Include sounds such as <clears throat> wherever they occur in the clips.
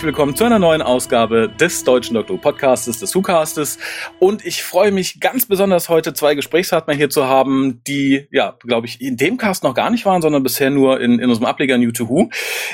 Herzlich willkommen zu einer neuen Ausgabe des Deutschen Doktor Podcastes, des WhoCastes. Und ich freue mich ganz besonders heute zwei Gesprächspartner hier zu haben, die, ja, glaube ich, in dem Cast noch gar nicht waren, sondern bisher nur in, in unserem Ableger New to Who.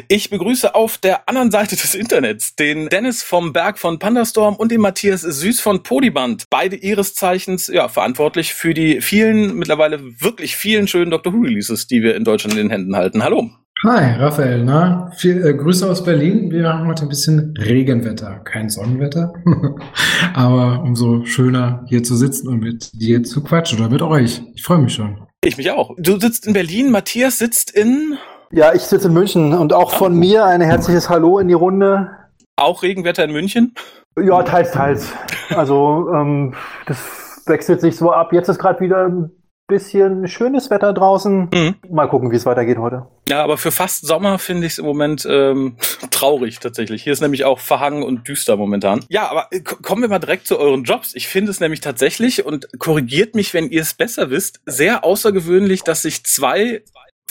Ich begrüße auf der anderen Seite des Internets den Dennis vom Berg von Pandastorm und den Matthias Süß von Polyband. Beide ihres Zeichens, ja, verantwortlich für die vielen, mittlerweile wirklich vielen schönen Doctor Who Releases, die wir in Deutschland in den Händen halten. Hallo. Hi, Raphael. Na, viel, äh, Grüße aus Berlin. Wir haben heute ein bisschen Regenwetter, kein Sonnenwetter. <laughs> Aber umso schöner hier zu sitzen und mit dir zu quatschen oder mit euch. Ich freue mich schon. Ich mich auch. Du sitzt in Berlin, Matthias sitzt in. Ja, ich sitze in München und auch von mir ein herzliches Hallo in die Runde. Auch Regenwetter in München? Ja, teils, teils. Also ähm, das wechselt sich so ab. Jetzt ist gerade wieder bisschen schönes Wetter draußen. Mhm. Mal gucken, wie es weitergeht heute. Ja, aber für fast Sommer finde ich es im Moment ähm, <laughs> traurig tatsächlich. Hier ist nämlich auch verhangen und düster momentan. Ja, aber äh, kommen wir mal direkt zu euren Jobs. Ich finde es nämlich tatsächlich und korrigiert mich, wenn ihr es besser wisst, sehr außergewöhnlich, dass sich zwei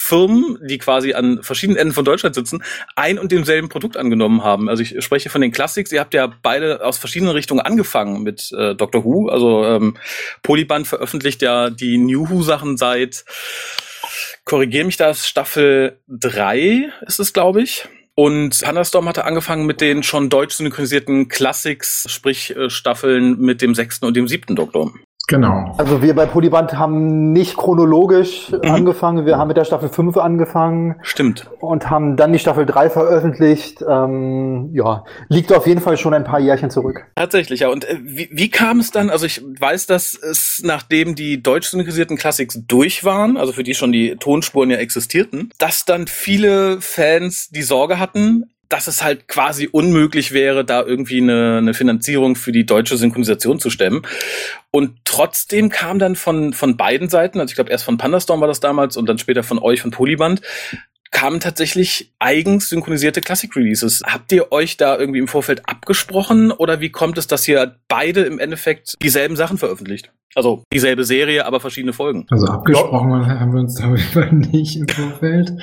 Firmen, die quasi an verschiedenen Enden von Deutschland sitzen, ein und demselben Produkt angenommen haben. Also ich spreche von den Classics. Ihr habt ja beide aus verschiedenen Richtungen angefangen mit äh, Doctor Who. Also ähm, Polyband veröffentlicht ja die New Who Sachen seit, korrigiere mich das, Staffel 3 ist es, glaube ich. Und Thunderstorm hatte angefangen mit den schon deutsch synchronisierten Classics, sprich äh, Staffeln mit dem sechsten und dem siebten Doktor. Genau. Also wir bei Polyband haben nicht chronologisch mhm. angefangen. Wir haben mit der Staffel 5 angefangen. Stimmt. Und haben dann die Staffel 3 veröffentlicht. Ähm, ja, liegt auf jeden Fall schon ein paar Jährchen zurück. Tatsächlich, ja. Und äh, wie, wie kam es dann? Also ich weiß, dass es, nachdem die deutsch synchronisierten Classics durch waren, also für die schon die Tonspuren ja existierten, dass dann viele Fans die Sorge hatten, dass es halt quasi unmöglich wäre, da irgendwie eine, eine Finanzierung für die deutsche Synchronisation zu stemmen. Und trotzdem kam dann von, von beiden Seiten, also ich glaube erst von Pandastorm war das damals und dann später von euch, von Polyband, kamen tatsächlich eigens synchronisierte Classic Releases. Habt ihr euch da irgendwie im Vorfeld abgesprochen oder wie kommt es, dass ihr beide im Endeffekt dieselben Sachen veröffentlicht? Also dieselbe Serie, aber verschiedene Folgen. Also abgesprochen ja. haben wir uns darüber <laughs> nicht im Vorfeld.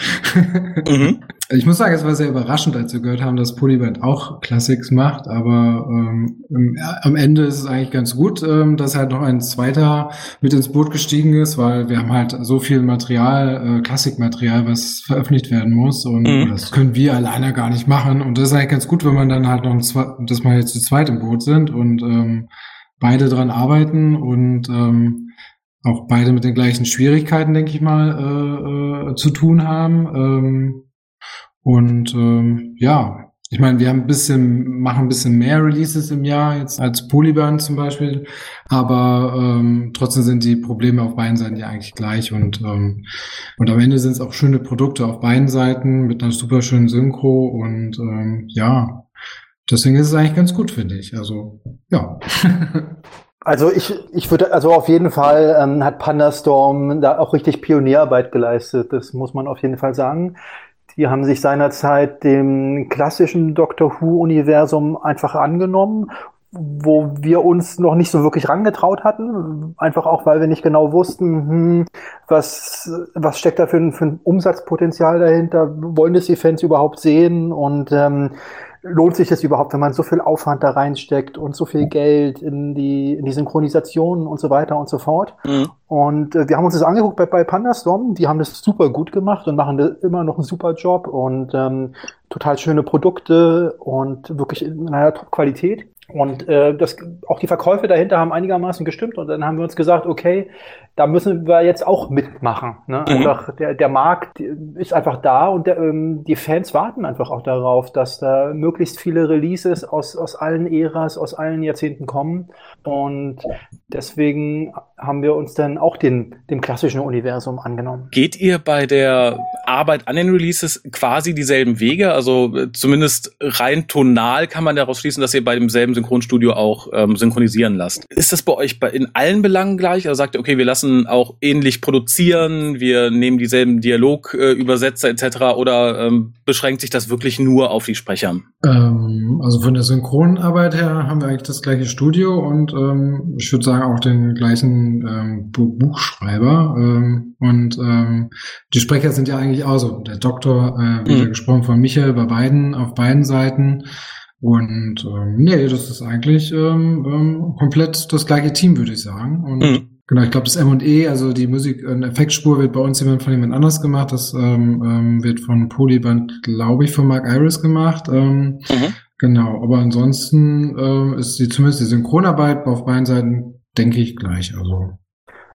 mhm. Ich muss sagen, es war sehr überraschend, als wir gehört haben, dass Polyband auch Classics macht, aber ähm, am Ende ist es eigentlich ganz gut, ähm, dass halt noch ein zweiter mit ins Boot gestiegen ist, weil wir haben halt so viel Material, äh, Klassikmaterial, was veröffentlicht werden muss und mhm. das können wir alleine gar nicht machen und das ist eigentlich ganz gut, wenn man dann halt noch ein dass wir jetzt zu zweit im Boot sind und ähm, beide dran arbeiten und ähm, auch beide mit den gleichen Schwierigkeiten, denke ich mal, äh, äh, zu tun haben. Ähm, und ähm, ja, ich meine, wir haben ein bisschen, machen ein bisschen mehr Releases im Jahr jetzt als Polyban zum Beispiel, aber ähm, trotzdem sind die Probleme auf beiden Seiten ja eigentlich gleich und ähm, und am Ende sind es auch schöne Produkte auf beiden Seiten mit einer super schönen Synchro und ähm, ja, Deswegen ist es eigentlich ganz gut, finde ich. Also, ja. <laughs> Also ich, ich würde, also auf jeden Fall ähm, hat Pandastorm da auch richtig Pionierarbeit geleistet. Das muss man auf jeden Fall sagen. Die haben sich seinerzeit dem klassischen Doctor Who-Universum einfach angenommen, wo wir uns noch nicht so wirklich rangetraut hatten. Einfach auch, weil wir nicht genau wussten, hm, was, was steckt da für ein, für ein Umsatzpotenzial dahinter? Wollen das die Fans überhaupt sehen? Und ähm, lohnt sich das überhaupt, wenn man so viel Aufwand da reinsteckt und so viel Geld in die, in die Synchronisation und so weiter und so fort. Mhm. Und äh, wir haben uns das angeguckt bei, bei Pandastorm, die haben das super gut gemacht und machen immer noch einen super Job und ähm, total schöne Produkte und wirklich in einer Top-Qualität. Und äh, das, auch die Verkäufe dahinter haben einigermaßen gestimmt und dann haben wir uns gesagt, okay, da müssen wir jetzt auch mitmachen. Ne? Mhm. Einfach der, der Markt ist einfach da und der, ähm, die Fans warten einfach auch darauf, dass da möglichst viele Releases aus, aus allen Äras, aus allen Jahrzehnten kommen. Und deswegen haben wir uns dann auch den, dem klassischen Universum angenommen. Geht ihr bei der Arbeit an den Releases quasi dieselben Wege? Also äh, zumindest rein tonal kann man daraus schließen, dass ihr bei demselben Synchronstudio auch ähm, synchronisieren lasst. Ist das bei euch bei, in allen Belangen gleich? Also sagt ihr, okay, wir lassen auch ähnlich produzieren, wir nehmen dieselben Dialogübersetzer äh, etc. oder ähm, beschränkt sich das wirklich nur auf die Sprecher? Ähm, also von der Synchronarbeit her haben wir eigentlich das gleiche Studio und ähm, ich würde sagen auch den gleichen ähm, Buchschreiber. Ähm, und ähm, die Sprecher sind ja eigentlich auch so. Der Doktor, äh, wieder mhm. gesprochen von Michael bei beiden, auf beiden Seiten. Und ähm, nee, das ist eigentlich ähm, ähm, komplett das gleiche Team, würde ich sagen. Und mhm. genau, ich glaube, das M&E, also die Musik, eine Effektspur wird bei uns jemand von jemand anders gemacht. Das ähm, ähm, wird von Polyband, glaube ich, von Mark Iris gemacht. Ähm, mhm. Genau, aber ansonsten äh, ist die zumindest die Synchronarbeit auf beiden Seiten, denke ich, gleich. Also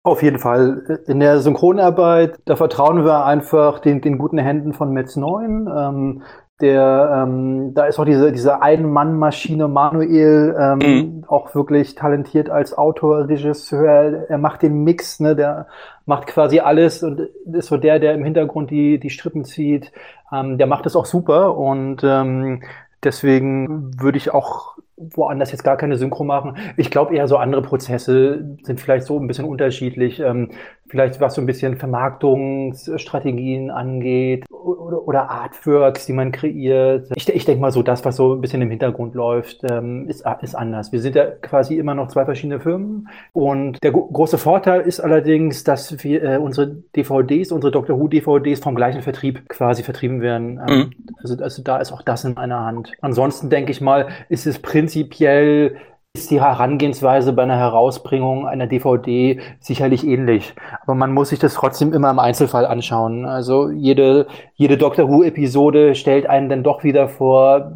auf jeden Fall. In der Synchronarbeit, da vertrauen wir einfach den, den guten Händen von Metz 9. Ähm, der, ähm, da ist auch diese, diese Ein-Mann-Maschine Manuel ähm, mhm. auch wirklich talentiert als Autor, Regisseur. Er macht den Mix, ne, der macht quasi alles und ist so der, der im Hintergrund die, die Strippen zieht. Ähm, der macht es auch super und ähm, deswegen würde ich auch woanders jetzt gar keine Synchro machen. Ich glaube eher so andere Prozesse sind vielleicht so ein bisschen unterschiedlich. Ähm, vielleicht was so ein bisschen Vermarktungsstrategien angeht oder, oder Artworks, die man kreiert. Ich, ich denke mal so, das, was so ein bisschen im Hintergrund läuft, ähm, ist, ist anders. Wir sind ja quasi immer noch zwei verschiedene Firmen und der große Vorteil ist allerdings, dass wir äh, unsere DVDs, unsere Doctor Who DVDs vom gleichen Vertrieb quasi vertrieben werden. Ähm, mhm. also, also da ist auch das in einer Hand. Ansonsten denke ich mal, ist es prinzipiell ist die Herangehensweise bei einer Herausbringung einer DVD sicherlich ähnlich. Aber man muss sich das trotzdem immer im Einzelfall anschauen. Also jede, jede Doctor Who-Episode stellt einen dann doch wieder vor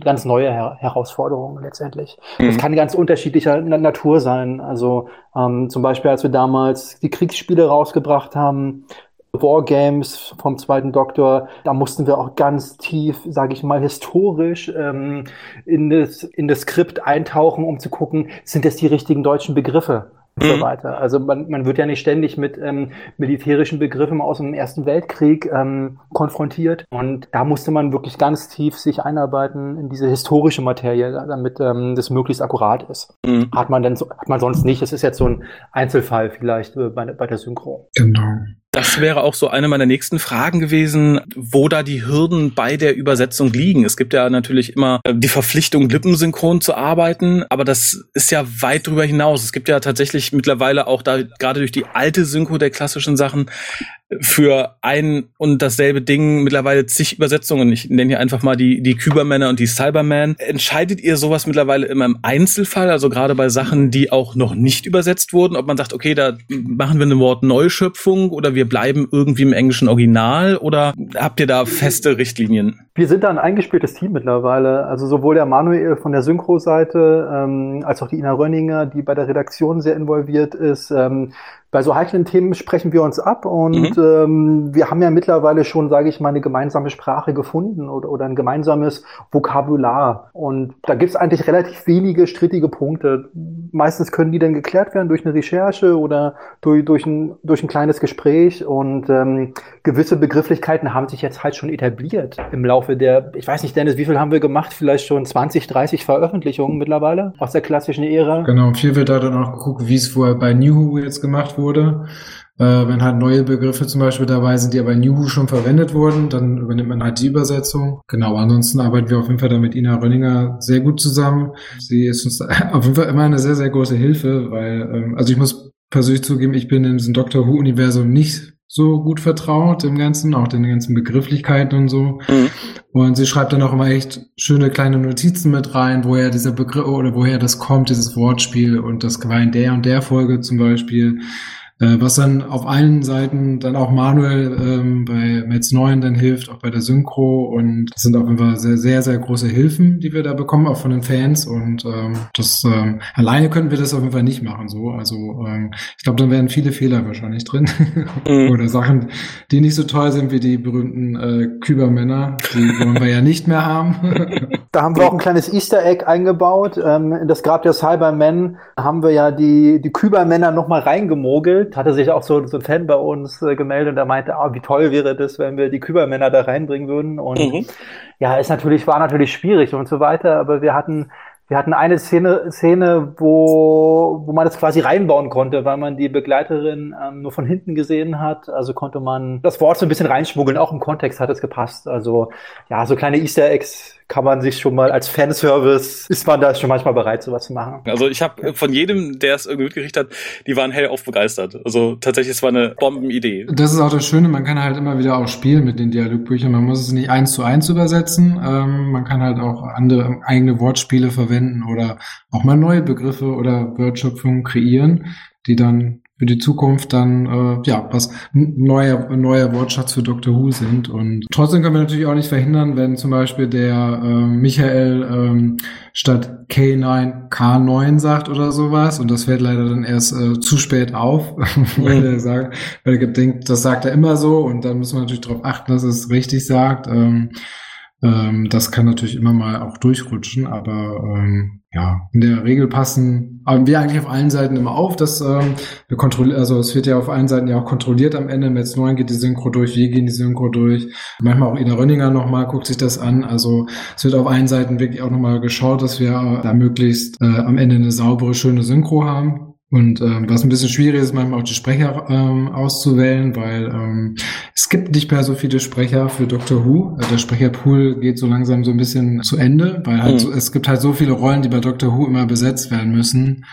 ganz neue Her Herausforderungen letztendlich. Mhm. Das kann ganz unterschiedlicher Natur sein. Also ähm, zum Beispiel, als wir damals die Kriegsspiele rausgebracht haben, Wargames vom zweiten Doktor, da mussten wir auch ganz tief, sage ich mal, historisch ähm, in, das, in das Skript eintauchen, um zu gucken, sind das die richtigen deutschen Begriffe? und so mhm. weiter. Also man, man wird ja nicht ständig mit ähm, militärischen Begriffen aus dem Ersten Weltkrieg ähm, konfrontiert. Und da musste man wirklich ganz tief sich einarbeiten in diese historische Materie, damit ähm, das möglichst akkurat ist. Mhm. Hat man dann so, hat man sonst nicht. Das ist jetzt so ein Einzelfall vielleicht äh, bei, bei der Synchro. Genau. Das wäre auch so eine meiner nächsten Fragen gewesen, wo da die Hürden bei der Übersetzung liegen. Es gibt ja natürlich immer äh, die Verpflichtung, lippensynchron zu arbeiten, aber das ist ja weit darüber hinaus. Es gibt ja tatsächlich mittlerweile auch da, gerade durch die alte Synchro der klassischen Sachen, für ein und dasselbe Ding mittlerweile zig Übersetzungen. Ich nenne hier einfach mal die, die Kübermänner und die Cyberman. Entscheidet ihr sowas mittlerweile immer im Einzelfall, also gerade bei Sachen, die auch noch nicht übersetzt wurden, ob man sagt, okay, da machen wir eine Wortneuschöpfung oder wir bleiben irgendwie im englischen Original oder habt ihr da feste Richtlinien? Wir sind da ein eingespieltes Team mittlerweile. Also sowohl der Manuel von der Synchro-Seite ähm, als auch die Ina Rönninger, die bei der Redaktion sehr involviert ist. Ähm, bei so heiklen Themen sprechen wir uns ab und mhm. ähm, wir haben ja mittlerweile schon, sage ich mal, eine gemeinsame Sprache gefunden oder, oder ein gemeinsames Vokabular. Und da gibt's eigentlich relativ wenige strittige Punkte. Meistens können die dann geklärt werden durch eine Recherche oder durch, durch, ein, durch ein kleines Gespräch. Und ähm, gewisse Begrifflichkeiten haben sich jetzt halt schon etabliert im Laufe der, ich weiß nicht, Dennis, wie viel haben wir gemacht? Vielleicht schon 20, 30 Veröffentlichungen mittlerweile aus der klassischen Ära. Genau, viel wird da dann auch geguckt, wie es vorher bei New Who jetzt gemacht wurde. Äh, wenn halt neue Begriffe zum Beispiel dabei sind, die aber in Juhu schon verwendet wurden, dann übernimmt man halt die Übersetzung. Genau, ansonsten arbeiten wir auf jeden Fall da mit Ina Rönninger sehr gut zusammen. Sie ist uns <laughs> auf jeden Fall immer eine sehr, sehr große Hilfe, weil, ähm, also ich muss persönlich zugeben, ich bin in diesem Doctor Who-Universum nicht so gut vertraut im Ganzen, auch den ganzen Begrifflichkeiten und so. Mhm. Und sie schreibt dann auch immer echt schöne kleine Notizen mit rein, woher dieser Begriff oder woher das kommt, dieses Wortspiel und das war in der und der Folge zum Beispiel. Äh, was dann auf allen Seiten dann auch Manuel ähm, bei Metz 9 dann hilft, auch bei der Synchro. Und das sind auf jeden Fall sehr, sehr, sehr große Hilfen, die wir da bekommen, auch von den Fans. Und ähm, das ähm, alleine könnten wir das auf jeden Fall nicht machen so, also ähm, ich glaube, dann wären viele Fehler wahrscheinlich drin. <laughs> Mhm. oder Sachen, die nicht so toll sind wie die berühmten äh, Kübermänner, die wollen wir ja nicht mehr haben. <laughs> da haben wir auch ein kleines Easter Egg eingebaut, ähm, in das Grab der Cybermen haben wir ja die, die Kübermänner nochmal reingemogelt hatte sich auch so, so ein Fan bei uns äh, gemeldet und der meinte, ah, wie toll wäre das, wenn wir die Kübermänner da reinbringen würden. Und mhm. ja, ist natürlich, war natürlich schwierig und so weiter, aber wir hatten wir hatten eine Szene, Szene wo, wo man das quasi reinbauen konnte, weil man die Begleiterin ähm, nur von hinten gesehen hat. Also konnte man das Wort so ein bisschen reinschmuggeln. Auch im Kontext hat es gepasst. Also ja, so kleine Easter Eggs kann man sich schon mal als Fanservice, ist man da schon manchmal bereit, sowas zu machen. Also ich habe von jedem, der es irgendwie mitgerichtet hat, die waren hellauf begeistert. Also tatsächlich, es war eine Bombenidee. Das ist auch das Schöne, man kann halt immer wieder auch spielen mit den Dialogbüchern. Man muss es nicht eins zu eins übersetzen. Ähm, man kann halt auch andere eigene Wortspiele verwenden oder auch mal neue Begriffe oder Wortschöpfungen kreieren, die dann für die Zukunft dann äh, ja was neuer neuer Wortschatz für Dr. Who sind und trotzdem können wir natürlich auch nicht verhindern, wenn zum Beispiel der äh, Michael ähm, statt K9 K9 sagt oder sowas und das fällt leider dann erst äh, zu spät auf, <laughs> weil er sagt, weil er denkt, das sagt er immer so und dann muss man natürlich darauf achten, dass es richtig sagt. Ähm, ähm, das kann natürlich immer mal auch durchrutschen, aber ähm, ja, in der Regel passen aber wir eigentlich auf allen Seiten immer auf, dass ähm, wir kontrollieren, also es wird ja auf allen Seiten ja auch kontrolliert am Ende. Metz 9 geht die Synchro durch, wir gehen die Synchro durch. Manchmal auch Ina Rönninger nochmal guckt sich das an. Also es wird auf allen Seiten wirklich auch nochmal geschaut, dass wir da möglichst äh, am Ende eine saubere, schöne Synchro haben. Und ähm, was ein bisschen schwierig ist, manchmal auch die Sprecher ähm, auszuwählen, weil ähm, es gibt nicht mehr so viele Sprecher für Doctor Who. Also der Sprecherpool geht so langsam so ein bisschen zu Ende, weil halt mhm. so, es gibt halt so viele Rollen, die bei Doctor Who immer besetzt werden müssen.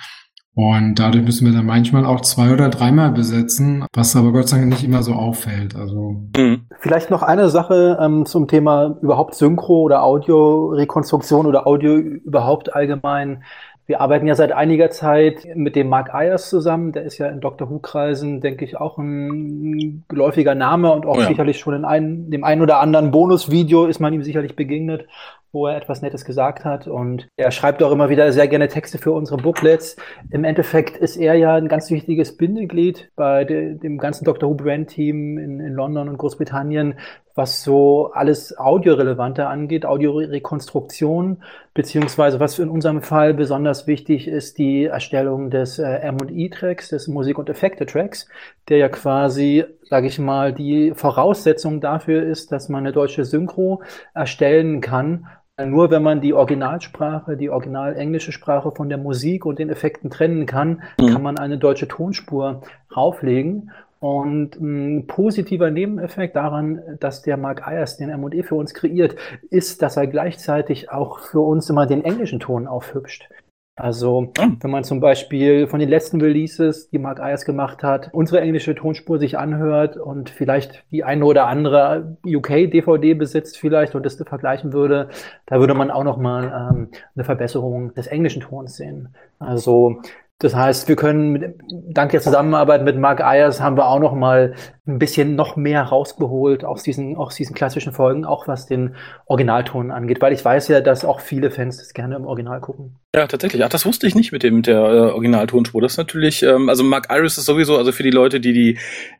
Und dadurch müssen wir dann manchmal auch zwei oder dreimal besetzen, was aber Gott sei Dank nicht immer so auffällt. Also mhm. vielleicht noch eine Sache ähm, zum Thema überhaupt Synchro oder Audiorekonstruktion oder Audio überhaupt allgemein. Wir arbeiten ja seit einiger Zeit mit dem Mark Ayers zusammen. Der ist ja in Dr. Who-Kreisen, denke ich, auch ein geläufiger Name und auch oh ja. sicherlich schon in ein, dem einen oder anderen Bonusvideo ist man ihm sicherlich begegnet wo er etwas Nettes gesagt hat. Und er schreibt auch immer wieder sehr gerne Texte für unsere Booklets. Im Endeffekt ist er ja ein ganz wichtiges Bindeglied bei de, dem ganzen Dr. Who Brand Team in, in London und Großbritannien, was so alles Audiorelevante angeht, Audiorekonstruktion, beziehungsweise was in unserem Fall besonders wichtig ist, die Erstellung des äh, M&E-Tracks, des Musik- und Effekte-Tracks, der ja quasi, sage ich mal, die Voraussetzung dafür ist, dass man eine deutsche Synchro erstellen kann, nur wenn man die Originalsprache, die original englische Sprache von der Musik und den Effekten trennen kann, mhm. kann man eine deutsche Tonspur rauflegen. Und ein positiver Nebeneffekt daran, dass der Mark Ayers den M&E für uns kreiert, ist, dass er gleichzeitig auch für uns immer den englischen Ton aufhübscht. Also, hm. wenn man zum Beispiel von den letzten Releases, die Mark Ayers gemacht hat, unsere englische Tonspur sich anhört und vielleicht die eine oder andere UK-DVD besitzt vielleicht und das vergleichen würde, da würde man auch nochmal ähm, eine Verbesserung des englischen Tons sehen. Also, das heißt, wir können mit, dank der Zusammenarbeit mit Mark Ayers haben wir auch noch mal ein bisschen noch mehr rausgeholt aus diesen, aus diesen klassischen Folgen, auch was den Originalton angeht, weil ich weiß ja, dass auch viele Fans das gerne im Original gucken. Ja, tatsächlich. Ach, das wusste ich nicht mit dem der äh, Originaltonspur. Das ist natürlich, ähm, also Mark Iris ist sowieso, also für die Leute, die die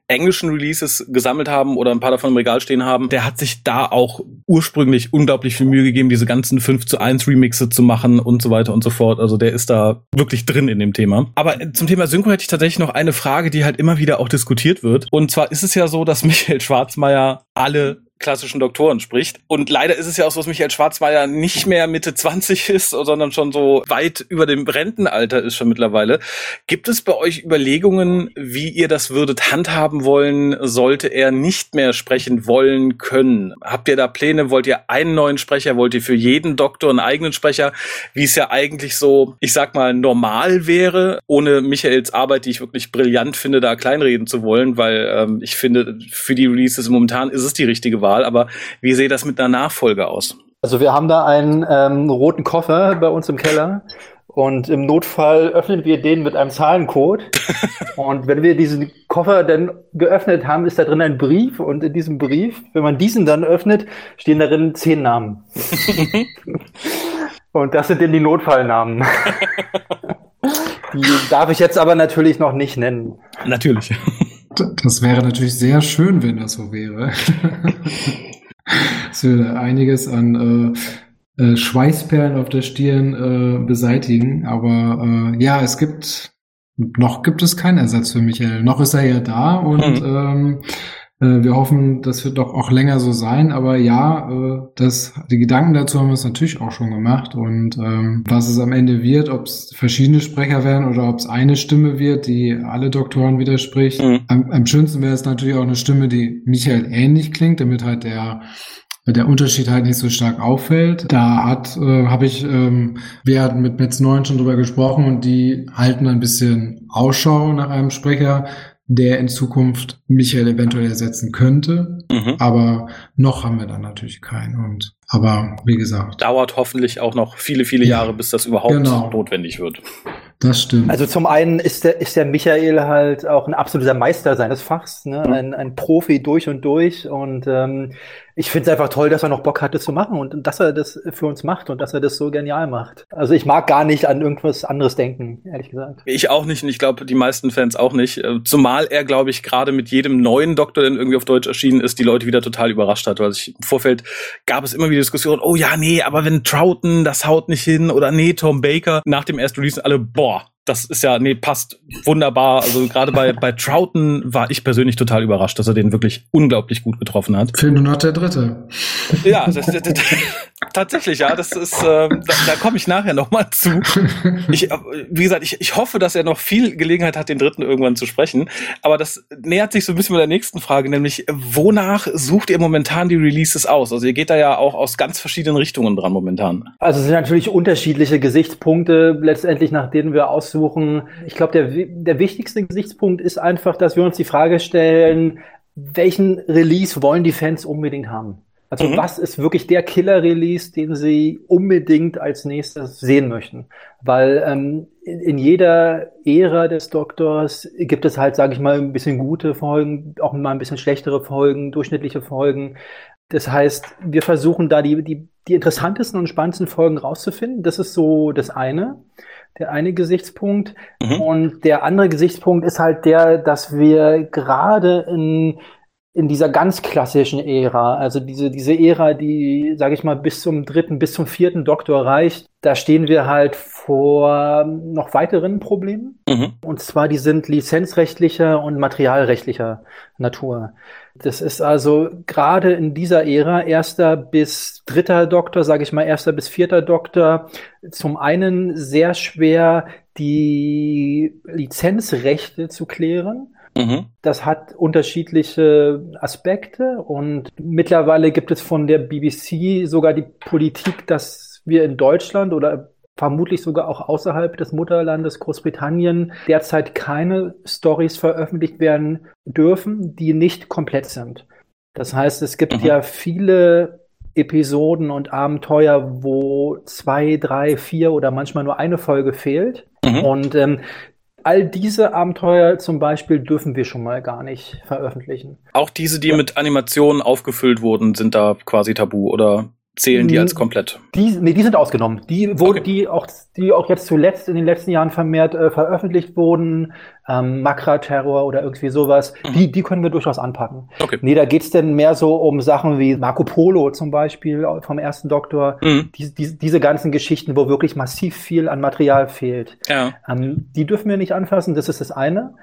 englischen Releases gesammelt haben oder ein paar davon im Regal stehen haben, der hat sich da auch ursprünglich unglaublich viel Mühe gegeben, diese ganzen 5 zu 1 Remixe zu machen und so weiter und so fort. Also der ist da wirklich drin in dem Thema. Aber zum Thema Synchro hätte ich tatsächlich noch eine Frage, die halt immer wieder auch diskutiert wird. Und zwar ist es ja so, dass <laughs> Michael Schwarzmeier alle klassischen Doktoren spricht. Und leider ist es ja auch so, dass Michael Schwarzmeier nicht mehr Mitte 20 <laughs> ist, sondern schon so weit über dem Rentenalter ist schon mittlerweile. Gibt es bei euch Überlegungen, wie ihr das würdet handhaben wollen, sollte er nicht mehr sprechen wollen können? Habt ihr da Pläne? Wollt ihr einen neuen Sprecher? Wollt ihr für jeden Doktor einen eigenen Sprecher? Wie es ja eigentlich so, ich sag mal, normal wäre, ohne Michaels Arbeit, die ich wirklich brillant finde, da kleinreden zu wollen, weil ähm, ich finde, für die Releases momentan ist es die richtige. Aber wie sehe das mit einer Nachfolge aus? Also wir haben da einen ähm, roten Koffer bei uns im Keller. Und im Notfall öffnen wir den mit einem Zahlencode. <laughs> und wenn wir diesen Koffer dann geöffnet haben, ist da drin ein Brief. Und in diesem Brief, wenn man diesen dann öffnet, stehen darin zehn Namen. <laughs> und das sind dann die Notfallnamen. <laughs> die darf ich jetzt aber natürlich noch nicht nennen. Natürlich. Das wäre natürlich sehr schön, wenn das so wäre. <laughs> Es würde einiges an äh, äh, Schweißperlen auf der Stirn äh, beseitigen. Aber äh, ja, es gibt noch gibt es keinen Ersatz für Michael. Noch ist er ja da und mhm. ähm, Äh, wir hoffen, das wird doch auch länger so sein, aber ja, äh, das, die Gedanken dazu haben wir uns natürlich auch schon gemacht und ähm, was es am Ende wird, ob es verschiedene Sprecher werden oder ob es eine Stimme wird, die alle Doktoren widerspricht. Mhm. Am, am schönsten wäre es natürlich auch eine Stimme, die Michael ähnlich klingt, damit halt der der Unterschied halt nicht so stark auffällt. Da hat, äh, habe ich, ähm, wir hatten mit Metz 9 schon drüber gesprochen und die halten ein bisschen Ausschau nach einem Sprecher, der in Zukunft Michael eventuell ersetzen könnte. Mhm. Aber noch haben wir dann natürlich keinen. Und aber wie gesagt. Dauert hoffentlich auch noch viele, viele Jahre, bis das überhaupt genau. notwendig wird. Das stimmt. Also zum einen ist der, ist der Michael halt auch ein absoluter Meister seines Fachs, ne? ein, ein Profi durch und durch. Und ähm, ich finde es einfach toll, dass er noch Bock hatte zu machen und dass er das für uns macht und dass er das so genial macht. Also ich mag gar nicht an irgendwas anderes denken, ehrlich gesagt. Ich auch nicht und ich glaube, die meisten Fans auch nicht. Äh, zumal er, glaube ich, gerade mit jedem neuen Doktor, der irgendwie auf Deutsch erschienen ist, die Leute wieder total überrascht hat. Weil ich, im Vorfeld gab es immer wieder Diskussionen, oh ja, nee, aber wenn Troughton, das haut nicht hin oder nee, Tom Baker. Nach dem ersten Release alle, boah, das ist ja, nee, passt wunderbar. Also gerade bei, bei Troughton war ich persönlich total überrascht, dass er den wirklich unglaublich gut getroffen hat. Fehlt nur noch der dritte. Ja, das, das, das, tatsächlich, ja, das ist, äh, da, da komme ich nachher nochmal zu. Ich, äh, wie gesagt, ich, ich hoffe, dass er noch viel Gelegenheit hat, den dritten irgendwann zu sprechen. Aber das nähert sich so ein bisschen mit der nächsten Frage, nämlich, wonach sucht ihr momentan die Releases aus? Also ihr geht da ja auch aus ganz verschiedenen Richtungen dran momentan. Also es sind natürlich unterschiedliche Gesichtspunkte, letztendlich nach denen wir aus aussuchen. Ich glaube, der, der wichtigste Gesichtspunkt ist einfach, dass wir uns die Frage stellen, welchen Release wollen die Fans unbedingt haben? Also mhm. was ist wirklich der Killer-Release, den sie unbedingt als nächstes sehen möchten? Weil ähm, in, in jeder Ära des Doktors gibt es halt, sage ich mal, ein bisschen gute Folgen, auch mal ein bisschen schlechtere Folgen, durchschnittliche Folgen. Das heißt, wir versuchen da die, die, die interessantesten und spannendsten Folgen rauszufinden. Das ist so das eine der eine Gesichtspunkt. Mhm. Und der andere Gesichtspunkt ist halt der, dass wir gerade in, in dieser ganz klassischen Ära, also diese, diese Ära, die, sage ich mal, bis zum dritten, bis zum vierten Doktor reicht, da stehen wir halt vor noch weiteren Problemen. Mhm. Und zwar, die sind lizenzrechtlicher und materialrechtlicher Natur. Das ist also gerade in dieser Ära, erster bis dritter Doktor, sage ich mal, erster bis vierter Doktor, zum einen sehr schwer, die Lizenzrechte zu klären. Mhm. Das hat unterschiedliche Aspekte und mittlerweile gibt es von der BBC sogar die Politik, dass wir in Deutschland oder vermutlich sogar auch außerhalb des Mutterlandes Großbritannien derzeit keine Stories veröffentlicht werden dürfen, die nicht komplett sind. Das heißt, es gibt mhm. ja viele Episoden und Abenteuer, wo zwei, drei, vier oder manchmal nur eine Folge fehlt. Mhm. Und ähm, all diese Abenteuer zum Beispiel dürfen wir schon mal gar nicht veröffentlichen. Auch diese, die ja. mit Animationen aufgefüllt wurden, sind da quasi tabu, oder? Zählen die als komplett? Die, nee, die sind ausgenommen. Die wurden, okay. die auch, die auch jetzt zuletzt in den letzten Jahren vermehrt äh, veröffentlicht wurden, ähm, Makra-Terror oder irgendwie sowas, mhm. die, die können wir durchaus anpacken. Okay. Nee, da geht's denn mehr so um Sachen wie Marco Polo zum Beispiel vom ersten Doktor, mhm. die, die, diese ganzen Geschichten, wo wirklich massiv viel an Material fehlt. Ja. Ähm, die dürfen wir nicht anfassen, das ist das eine.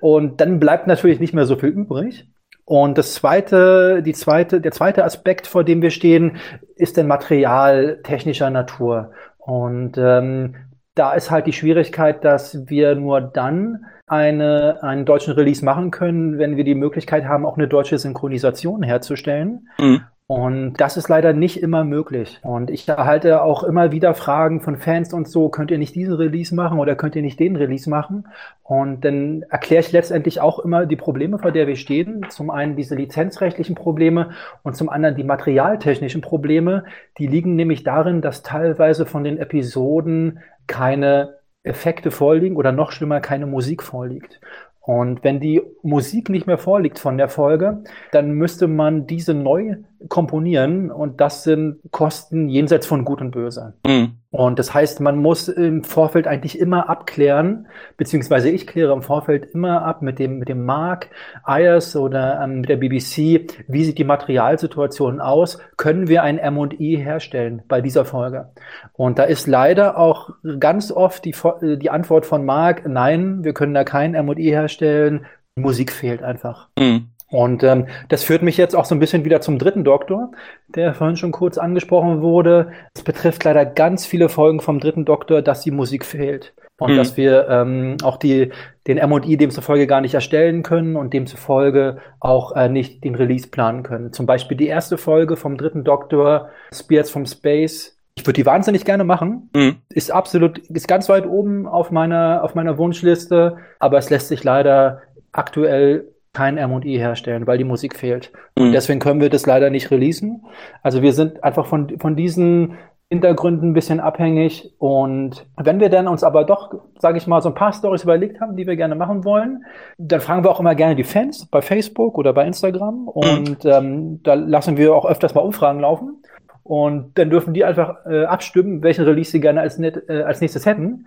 Und dann bleibt natürlich nicht mehr so viel übrig. Und das zweite, die zweite, der zweite Aspekt, vor dem wir stehen, ist denn Material technischer Natur. Und ähm, da ist halt die Schwierigkeit, dass wir nur dann eine, einen deutschen Release machen können, wenn wir die Möglichkeit haben, auch eine deutsche Synchronisation herzustellen. Mhm. Und das ist leider nicht immer möglich. Und ich erhalte auch immer wieder Fragen von Fans und so, könnt ihr nicht diesen Release machen oder könnt ihr nicht den Release machen? Und dann erkläre ich letztendlich auch immer die Probleme, vor der wir stehen. Zum einen diese lizenzrechtlichen Probleme und zum anderen die materialtechnischen Probleme. Die liegen nämlich darin, dass teilweise von den Episoden keine Effekte vorliegen oder noch schlimmer keine Musik vorliegt. Und wenn die Musik nicht mehr vorliegt von der Folge, dann müsste man diese neu komponieren und das sind Kosten jenseits von Gut und Böse. Mhm. Und das heißt, man muss im Vorfeld eigentlich immer abklären, beziehungsweise ich kläre im Vorfeld immer ab mit dem, mit dem Mark Ayers oder ähm, mit der BBC, wie sieht die Materialsituation aus? Können wir ein M&E herstellen bei dieser Folge? Und da ist leider auch ganz oft die, die Antwort von Mark, nein, wir können da kein M&E herstellen, Musik fehlt einfach. Mhm. Und ähm, das führt mich jetzt auch so ein bisschen wieder zum dritten Doktor, der vorhin schon kurz angesprochen wurde. Es betrifft leider ganz viele Folgen vom dritten Doktor, dass die Musik fehlt. Und mhm. dass wir ähm, auch die, den MI demzufolge gar nicht erstellen können und demzufolge auch äh, nicht den Release planen können. Zum Beispiel die erste Folge vom dritten Doktor, Spears from Space. Ich würde die wahnsinnig gerne machen. Mhm. Ist absolut, ist ganz weit oben auf meiner, auf meiner Wunschliste, aber es lässt sich leider aktuell kein M&I herstellen, weil die Musik fehlt. Und mhm. deswegen können wir das leider nicht releasen. Also wir sind einfach von, von diesen Hintergründen ein bisschen abhängig. Und wenn wir dann uns aber doch, sage ich mal, so ein paar Stories überlegt haben, die wir gerne machen wollen, dann fragen wir auch immer gerne die Fans bei Facebook oder bei Instagram. Und mhm. ähm, da lassen wir auch öfters mal Umfragen laufen. Und dann dürfen die einfach äh, abstimmen, welchen Release sie gerne als, net, äh, als nächstes hätten.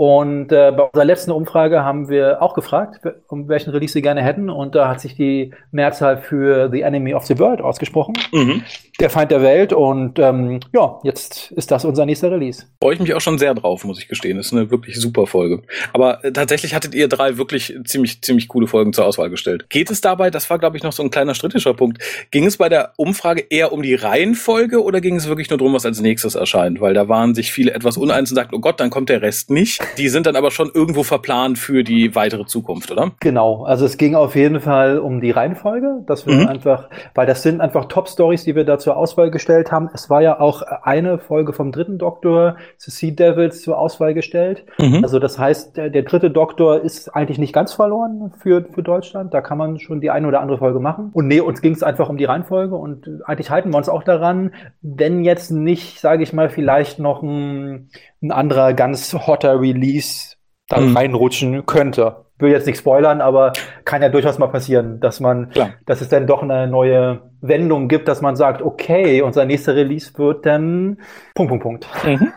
Und äh, bei unserer letzten Umfrage haben wir auch gefragt, um welchen Release sie gerne hätten. Und da hat sich die Mehrzahl für The Enemy of the World ausgesprochen. Mhm. Der Feind der Welt. Und ähm, ja, jetzt ist das unser nächster Release. Freue ich mich auch schon sehr drauf, muss ich gestehen. Das ist eine wirklich super Folge. Aber äh, tatsächlich hattet ihr drei wirklich ziemlich, ziemlich coole Folgen zur Auswahl gestellt. Geht es dabei, das war, glaube ich, noch so ein kleiner strittischer Punkt, ging es bei der Umfrage eher um die Reihenfolge oder ging es wirklich nur darum, was als nächstes erscheint? Weil da waren sich viele etwas uneins und sagten, oh Gott, dann kommt der Rest nicht. Die sind dann aber schon irgendwo verplant für die weitere Zukunft, oder? Genau. Also es ging auf jeden Fall um die Reihenfolge, dass wir mhm. einfach, weil das sind einfach Top-Stories, die wir da zur Auswahl gestellt haben. Es war ja auch eine Folge vom dritten Doktor, The Sea Devils, zur Auswahl gestellt. Mhm. Also das heißt, der, der, dritte Doktor ist eigentlich nicht ganz verloren für, für Deutschland. Da kann man schon die eine oder andere Folge machen. Und nee, uns ging es einfach um die Reihenfolge und eigentlich halten wir uns auch daran, wenn jetzt nicht, sage ich mal, vielleicht noch ein ein anderer ganz hotter Release dann mhm. reinrutschen könnte. Will jetzt nicht spoilern, aber kann ja durchaus mal passieren, dass man, Klar. dass es dann doch eine neue Wendung gibt, dass man sagt, okay, unser nächster Release wird dann Punkt, Punkt, Punkt. Mhm.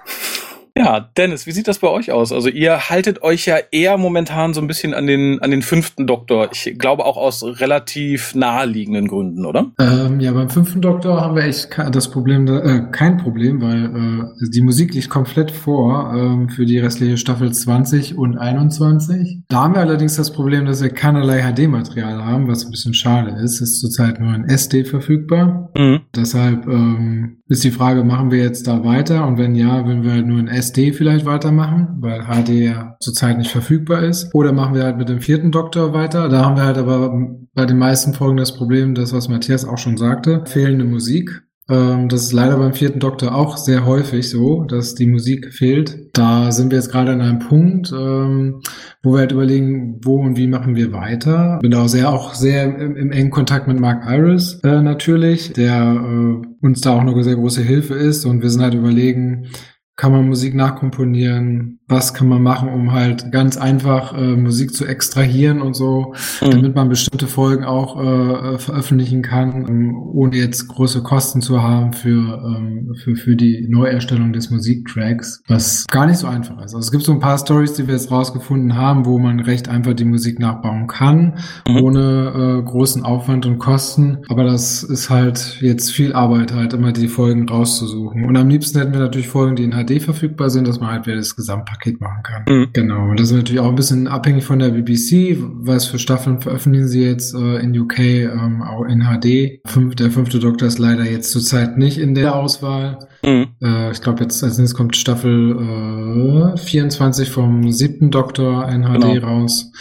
Ja, Dennis, wie sieht das bei euch aus? Also ihr haltet euch ja eher momentan so ein bisschen an den, an den fünften Doktor. Ich glaube auch aus relativ naheliegenden Gründen, oder? Ähm, ja, beim fünften Doktor haben wir echt das Problem, äh, kein Problem, weil äh, die Musik liegt komplett vor äh, für die restliche Staffel 20 und 21. Da haben wir allerdings das Problem, dass wir keinerlei HD-Material haben, was ein bisschen schade ist. Es ist zurzeit nur in SD verfügbar. Mhm. Deshalb ähm, ist die Frage, machen wir jetzt da weiter? Und wenn ja, würden wir halt nur in SD vielleicht weitermachen, weil HD ja zurzeit nicht verfügbar ist. Oder machen wir halt mit dem vierten Doktor weiter. Da haben wir halt aber bei den meisten Folgen das Problem, das was Matthias auch schon sagte, fehlende Musik. Ähm, das ist leider beim vierten Doktor auch sehr häufig so, dass die Musik fehlt. Da sind wir jetzt gerade an einem Punkt, ähm, wo wir halt überlegen, wo und wie machen wir weiter. Bin auch sehr, auch sehr im, im engen Kontakt mit Mark Iris äh, natürlich, der äh, uns da auch eine sehr große Hilfe ist. Und wir sind halt überlegen, kann man Musik nachkomponieren, was kann man machen, um halt ganz einfach äh, Musik zu extrahieren und so, mhm. damit man bestimmte Folgen auch äh, veröffentlichen kann, ähm, ohne jetzt große Kosten zu haben für, ähm, für, für die Neuerstellung des Musiktracks, was gar nicht so einfach ist. Also es gibt so ein paar Stories, die wir jetzt rausgefunden haben, wo man recht einfach die Musik nachbauen kann, mhm. ohne äh, großen Aufwand und Kosten. Aber das ist halt jetzt viel Arbeit, halt immer die Folgen rauszusuchen. Und am liebsten hätten wir natürlich Folgen, die in HD verfügbar sind, dass man halt wieder das Gesamtpaket machen kann. Mhm. Genau. Und das ist natürlich auch ein bisschen abhängig von der BBC. Was für Staffeln veröffentlichen sie jetzt äh, in UK, ähm, auch in HD. Fünf, der fünfte Doktor ist leider jetzt zurzeit nicht in der Auswahl. Mhm. Äh, ich glaube, jetzt als nächstes kommt Staffel äh, 24 vom siebten Doktor in HD genau. raus.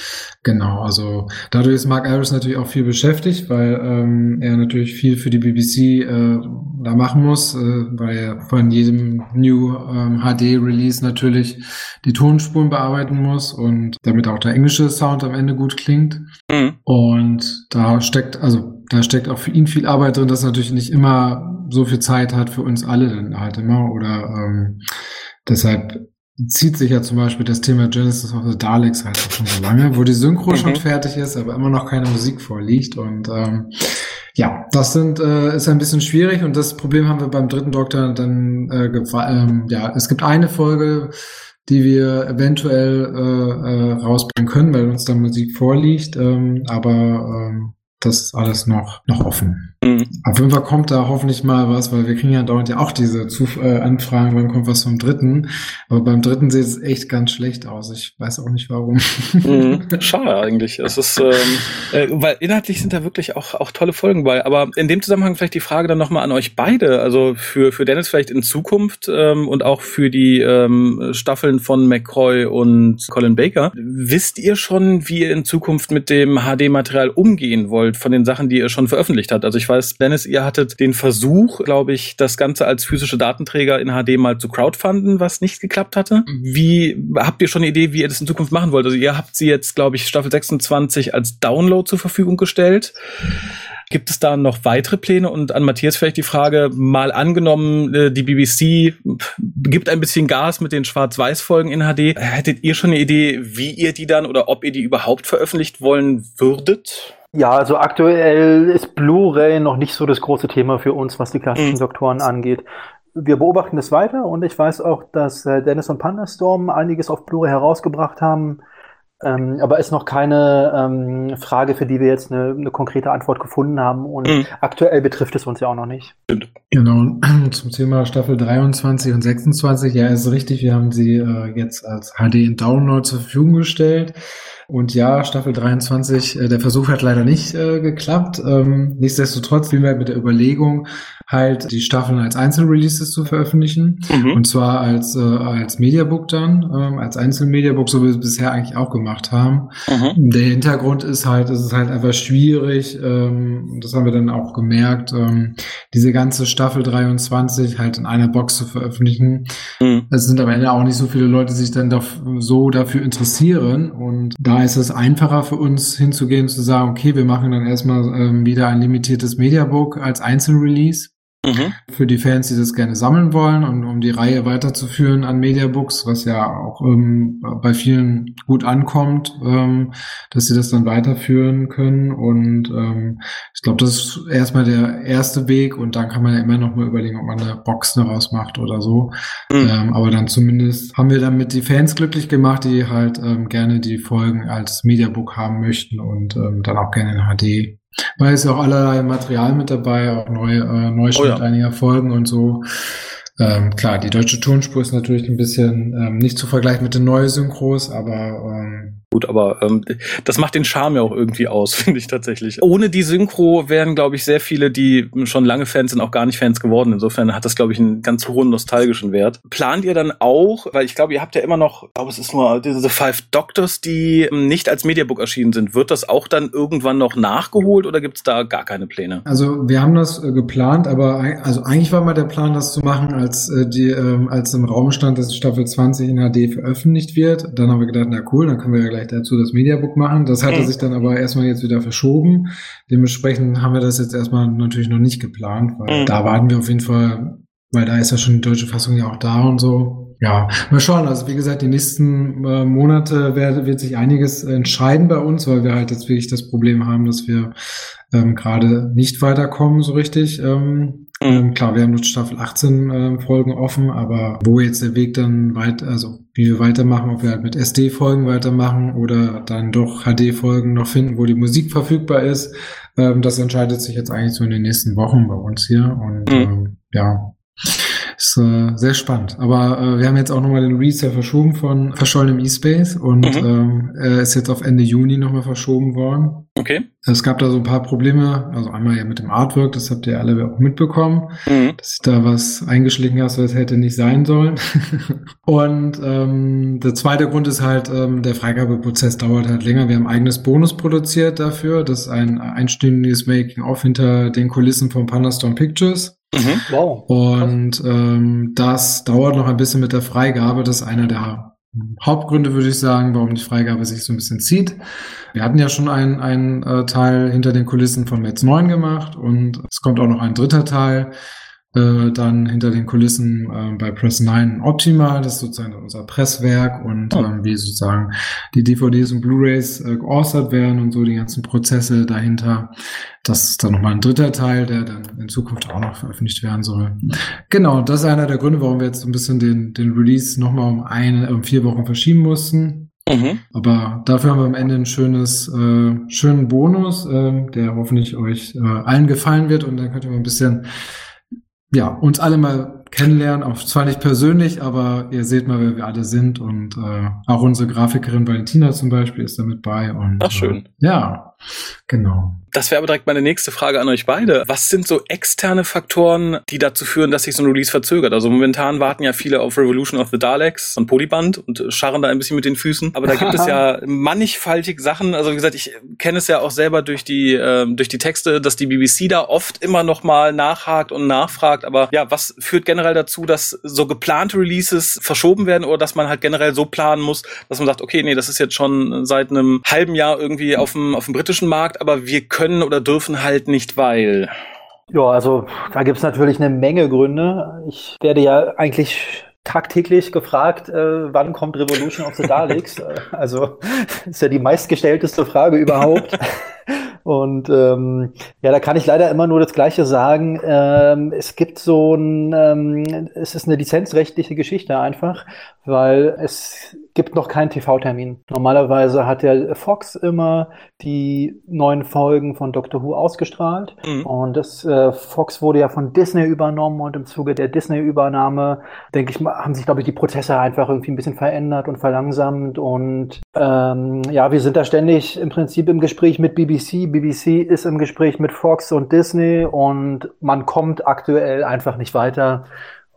Genau, also dadurch ist Mark Harris natürlich auch viel beschäftigt, weil ähm, er natürlich viel für die BBC äh, da machen muss, äh, weil er von jedem New ähm, HD Release natürlich die Tonspuren bearbeiten muss und damit auch der englische Sound am Ende gut klingt. Mhm. Und da steckt, also da steckt auch für ihn viel Arbeit drin, dass er natürlich nicht immer so viel Zeit hat für uns alle dann halt immer oder ähm, deshalb zieht sich ja zum Beispiel das Thema Genesis of the Daleks halt auch schon so lange, wo die Synchro mhm. schon fertig ist, aber immer noch keine Musik vorliegt. Und ähm, ja, das sind äh, ist ein bisschen schwierig und das Problem haben wir beim dritten Doktor dann äh, ähm, ja, es gibt eine Folge, die wir eventuell äh, äh, rausbringen können, weil uns da Musik vorliegt, ähm, aber ähm, das ist alles noch noch offen. Mhm. Auf jeden Fall kommt da hoffentlich mal was, weil wir kriegen ja dauernd ja auch diese Zuf äh, Anfragen, wann kommt was vom dritten. Aber beim dritten sieht es echt ganz schlecht aus. Ich weiß auch nicht warum. Mhm. <laughs> Schade eigentlich. Es ist, ähm, äh, weil inhaltlich sind da wirklich auch, auch tolle Folgen bei. Aber in dem Zusammenhang vielleicht die Frage dann nochmal an euch beide. Also für, für Dennis vielleicht in Zukunft ähm, und auch für die ähm, Staffeln von McCoy und Colin Baker. Wisst ihr schon, wie ihr in Zukunft mit dem HD-Material umgehen wollt von den Sachen, die ihr schon veröffentlicht habt? Also ich weiß, Dennis, ihr hattet den Versuch, glaube ich, das Ganze als physische Datenträger in HD mal zu crowdfunden, was nicht geklappt hatte. Wie habt ihr schon eine Idee, wie ihr das in Zukunft machen wollt? Also ihr habt sie jetzt, glaube ich, Staffel 26 als Download zur Verfügung gestellt. Gibt es da noch weitere Pläne? Und an Matthias vielleicht die Frage, mal angenommen, äh, die BBC gibt ein bisschen Gas mit den Schwarz-Weiß-Folgen in HD. Hättet ihr schon eine Idee, wie ihr die dann oder ob ihr die überhaupt veröffentlicht wollen würdet? Ja, also aktuell ist Blu-ray noch nicht so das große Thema für uns, was die klassischen mhm. Doktoren angeht. Wir beobachten das weiter und ich weiß auch, dass äh, Dennis und Pandastorm einiges auf Blu-ray herausgebracht haben. Ähm, aber ist noch keine ähm, Frage, für die wir jetzt eine, eine konkrete Antwort gefunden haben. Und mhm. aktuell betrifft es uns ja auch noch nicht. Genau. <clears throat> Zum Thema Staffel 23 und 26. Ja, ist richtig. Wir haben sie äh, jetzt als HD in Download zur Verfügung gestellt. Und ja, Staffel 23, äh, der Versuch hat leider nicht äh, geklappt. Ähm, nichtsdestotrotz wir mit der Überlegung, halt die Staffeln als Einzelreleases zu veröffentlichen. Mhm. Und zwar als, äh, als Mediabook dann, ähm, als Einzelmediabook, so wie wir es bisher eigentlich auch gemacht haben. Mhm. Der Hintergrund ist halt, es ist halt einfach schwierig, ähm, das haben wir dann auch gemerkt, ähm, diese ganze Staffel 23 halt in einer Box zu veröffentlichen. Mhm. Es sind am Ende auch nicht so viele Leute, die sich dann so dafür interessieren. Und da ist es einfacher für uns hinzugehen, zu sagen, okay, wir machen dann erstmal ähm, wieder ein limitiertes Mediabook als Einzelrelease. Mhm. Für die Fans, die das gerne sammeln wollen und um die Reihe weiterzuführen an Mediabooks, was ja auch ähm, bei vielen gut ankommt, ähm, dass sie das dann weiterführen können. Und ähm, ich glaube, das ist erstmal der erste Weg und dann kann man ja immer noch mal überlegen, ob man eine Box daraus macht oder so. Mhm. Ähm, aber dann zumindest haben wir damit die Fans glücklich gemacht, die halt ähm, gerne die Folgen als Mediabook haben möchten und ähm, dann auch gerne in HD weil es ja auch allerlei Material mit dabei, auch neue äh, Neuschnitt oh ja. einiger Folgen und so. Ähm, klar, die deutsche Tonspur ist natürlich ein bisschen ähm, nicht zu vergleichen mit den neuen Synchros, aber ähm, Gut, aber ähm, das macht den Charme ja auch irgendwie aus, <laughs> finde ich tatsächlich. Ohne die Synchro wären, glaube ich, sehr viele, die schon lange Fans sind, auch gar nicht Fans geworden. Insofern hat das, glaube ich, einen ganz hohen nostalgischen Wert. Plant ihr dann auch, weil ich glaube, ihr habt ja immer noch, glaube, es ist nur diese Five Doctors, die ähm, nicht als Mediabook erschienen sind. Wird das auch dann irgendwann noch nachgeholt oder gibt es da gar keine Pläne? Also wir haben das äh, geplant, aber also eigentlich war mal der Plan, das zu machen, als äh, die, ähm, als im Raum stand, dass Staffel 20 in HD veröffentlicht wird. Dann haben wir gedacht, na cool, dann können wir ja gleich vielleicht dazu das Mediabook machen. Das hatte mhm. sich dann aber erstmal jetzt wieder verschoben. Dementsprechend haben wir das jetzt erstmal natürlich noch nicht geplant, weil mhm. da warten wir auf jeden Fall, weil da ist ja schon die deutsche Fassung ja auch da und so. Ja, mal schauen. Also wie gesagt, die nächsten äh, Monate wird, wird sich einiges entscheiden bei uns, weil wir halt jetzt wirklich das Problem haben, dass wir ähm, gerade nicht weiterkommen so richtig. Ähm, ähm, klar, wir haben nur Staffel 18 äh, Folgen offen, aber wo jetzt der Weg dann weit, also wie wir weitermachen, ob wir halt mit SD-Folgen weitermachen oder dann doch HD-Folgen noch finden, wo die Musik verfügbar ist, ähm, das entscheidet sich jetzt eigentlich so in den nächsten Wochen bei uns hier und mhm. ähm, ja, ist äh, sehr spannend. Aber äh, wir haben jetzt auch nochmal den Release ja verschoben von verschollenem E-Space und mhm. ähm, er ist jetzt auf Ende Juni nochmal verschoben worden. Okay. Es gab da so ein paar Probleme, also einmal ja mit dem Artwork, das habt ihr alle auch mitbekommen, mhm. dass ich da was eingeschlichen hast, was hätte nicht sein sollen. <laughs> und ähm, der zweite Grund ist halt, ähm, der Freigabeprozess dauert halt länger. Wir haben ein eigenes Bonus produziert dafür, das ist ein einstündiges Making-of hinter den Kulissen von Pandastorm Pictures. Mhm. Wow. Und ähm, das dauert noch ein bisschen mit der Freigabe. Das ist einer der Hauptgründe, würde ich sagen, warum die Freigabe sich so ein bisschen zieht. Wir hatten ja schon einen, einen äh, Teil hinter den Kulissen von Metz 9 gemacht und es kommt auch noch ein dritter Teil äh, dann hinter den Kulissen äh, bei Press 9 Optimal, das ist sozusagen unser Presswerk und oh. ähm, wie sozusagen die DVDs und Blu-rays äh, geaustert werden und so die ganzen Prozesse dahinter. Das ist dann nochmal ein dritter Teil, der dann in Zukunft auch noch veröffentlicht werden soll. Genau, das ist einer der Gründe, warum wir jetzt ein bisschen den, den Release nochmal um eine, um vier Wochen verschieben mussten. Mhm. Aber dafür haben wir am Ende ein schönes, äh, schönen Bonus, äh, der hoffentlich euch äh, allen gefallen wird und dann könnt ihr mal ein bisschen ja, uns alle mal kennenlernen, auch zwar nicht persönlich, aber ihr seht mal, wer wir alle sind und äh, auch unsere Grafikerin Valentina zum Beispiel ist da mit bei. Und, Ach schön. Äh, ja, genau. Das wäre aber direkt meine nächste Frage an euch beide. Was sind so externe Faktoren, die dazu führen, dass sich so ein Release verzögert? Also momentan warten ja viele auf Revolution of the Daleks und Polyband und scharren da ein bisschen mit den Füßen. Aber da gibt es ja <laughs> mannigfaltig Sachen. Also wie gesagt, ich kenne es ja auch selber durch die äh, durch die Texte, dass die BBC da oft immer noch mal nachhakt und nachfragt. Aber ja, was führt generell dazu, dass so geplante Releases verschoben werden oder dass man halt generell so planen muss, dass man sagt, okay, nee, das ist jetzt schon seit einem halben Jahr irgendwie auf dem auf dem britischen Markt, aber wir können können oder dürfen halt nicht, weil. Ja, also da gibt es natürlich eine Menge Gründe. Ich werde ja eigentlich tagtäglich gefragt, äh, wann kommt Revolution of the Daleks? <laughs> Äh, also <laughs> ist ja die meistgestellteste Frage überhaupt. <laughs> Und ähm, ja, da kann ich leider immer nur das Gleiche sagen. Ähm, es gibt so ein, ähm, es ist eine lizenzrechtliche Geschichte einfach, weil es gibt noch keinen TV-Termin. Normalerweise hat der Fox immer die neuen Folgen von Doctor Who ausgestrahlt. Mhm. Und das äh, Fox wurde ja von Disney übernommen und im Zuge der Disney-Übernahme, denke ich mal, haben sich, glaube ich, die Prozesse einfach irgendwie ein bisschen verändert und verlangsamt. Und ähm, ja, wir sind da ständig im Prinzip im Gespräch mit BBC. BBC ist im Gespräch mit Fox und Disney und man kommt aktuell einfach nicht weiter.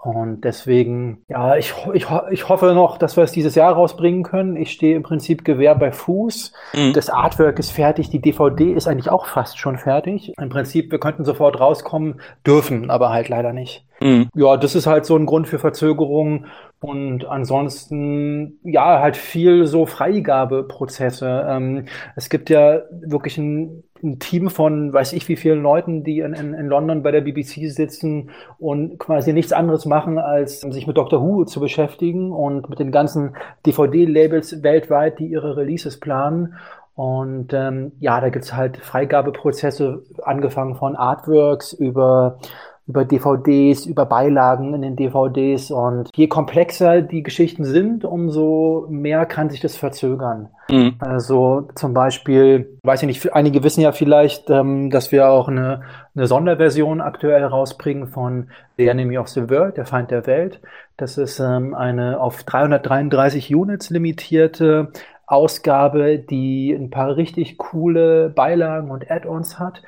Und deswegen, ja, ich, ich, ich hoffe noch, dass wir es dieses Jahr rausbringen können. Ich stehe im Prinzip Gewehr bei Fuß. Mhm. Das Artwork ist fertig, die DVD ist eigentlich auch fast schon fertig. Im Prinzip, wir könnten sofort rauskommen, dürfen aber halt leider nicht. Mhm. Ja, das ist halt so ein Grund für Verzögerungen. Und ansonsten, ja, halt viel so Freigabeprozesse. Ähm, es gibt ja wirklich ein, ein, Team von, weiß ich wie vielen Leuten, die in, in, in, London bei der BBC sitzen und quasi nichts anderes machen, als sich mit Doctor Who zu beschäftigen und mit den ganzen DVD-Labels weltweit, die ihre Releases planen. Und ähm, ja, da gibt's halt Freigabeprozesse, angefangen von Artworks über über DVDs, über Beilagen in den DVDs. Und je komplexer die Geschichten sind, umso mehr kann sich das verzögern. Mhm. Also zum Beispiel, weiß ich nicht, einige wissen ja vielleicht, ähm, dass wir auch eine, eine Sonderversion aktuell rausbringen von The Enemy of the World, der Feind der Welt. Das ist ähm, eine auf 333 Units limitierte Ausgabe, die ein paar richtig coole Beilagen und Add-ons hat,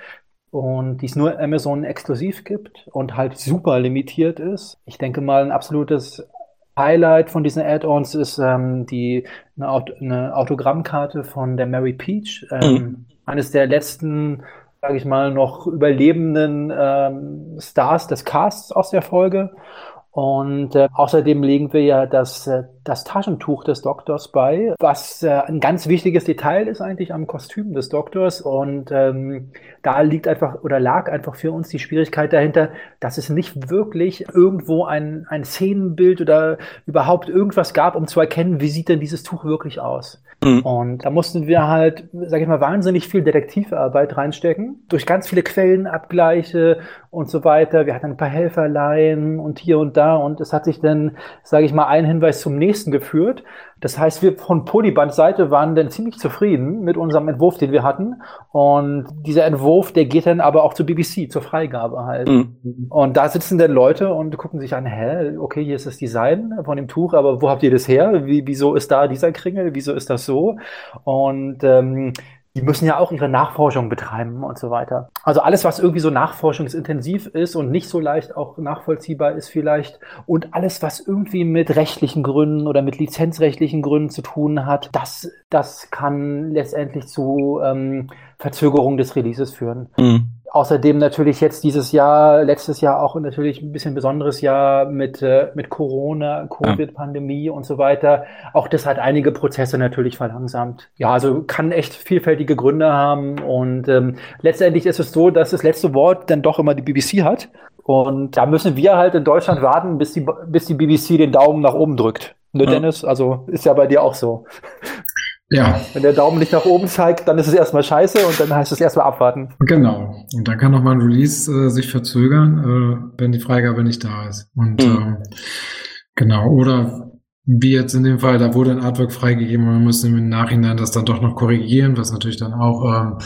und die es nur Amazon exklusiv gibt und halt super limitiert ist. Ich denke mal, ein absolutes Highlight von diesen Add-ons ist ähm, die eine, Aut eine, Autogrammkarte von der Mary Peach, ähm, mhm. eines der letzten, sage ich mal, noch überlebenden ähm, Stars des Casts aus der Folge. Und äh, außerdem legen wir ja das, äh, das Taschentuch des Doktors bei, was äh, ein ganz wichtiges Detail ist eigentlich am Kostüm des Doktors. Und ähm, da liegt einfach oder lag einfach für uns die Schwierigkeit dahinter, dass es nicht wirklich irgendwo ein, ein Szenenbild oder überhaupt irgendwas gab, um zu erkennen, wie sieht denn dieses Tuch wirklich aus. Mhm. Und da mussten wir halt, sage ich mal, wahnsinnig viel Detektivarbeit reinstecken, durch ganz viele Quellenabgleiche und so weiter. Wir hatten ein paar Helferlein und hier und da und es hat sich dann, sage ich mal, ein Hinweis zum nächsten geführt. Das heißt, wir von Polyband Seite waren dann ziemlich zufrieden mit unserem Entwurf, den wir hatten. Und dieser Entwurf, der geht dann aber auch zur BBC, zur Freigabe halt. Mhm. Und da sitzen dann Leute und gucken sich an, hä, okay, hier ist das Design von dem Tuch, aber wo habt ihr das her? Wie, wieso ist da dieser Kringel? Wieso ist das so? Und ähm, die müssen ja auch ihre Nachforschung betreiben und so weiter. Also alles, was irgendwie so nachforschungsintensiv ist und nicht so leicht auch nachvollziehbar ist vielleicht und alles, was irgendwie mit rechtlichen Gründen oder mit lizenzrechtlichen Gründen zu tun hat, das, das kann letztendlich zu ähm, Verzögerung des Releases führen. Mhm. Außerdem natürlich jetzt dieses Jahr, letztes Jahr auch natürlich ein bisschen besonderes Jahr mit, äh, mit Corona, Covid-Pandemie ja. und so weiter. Auch das hat einige Prozesse natürlich verlangsamt. Ja, also kann echt vielfältige Gründe haben. Und ähm, letztendlich ist es so, dass das letzte Wort dann doch immer die BBC hat. Und da müssen wir halt in Deutschland warten, bis die, bis die BBC den Daumen nach oben drückt. Ne, ja. Dennis? Also ist ja bei dir auch so. Ja. Wenn der Daumen nicht nach oben zeigt, dann ist es erstmal scheiße und dann heißt es erstmal abwarten. Genau. Und dann kann nochmal ein Release äh, sich verzögern, äh, wenn die Freigabe nicht da ist. Und mhm. ähm, genau, oder wie jetzt in dem Fall, da wurde ein Artwork freigegeben und man musste im Nachhinein das dann doch noch korrigieren, was natürlich dann auch ähm,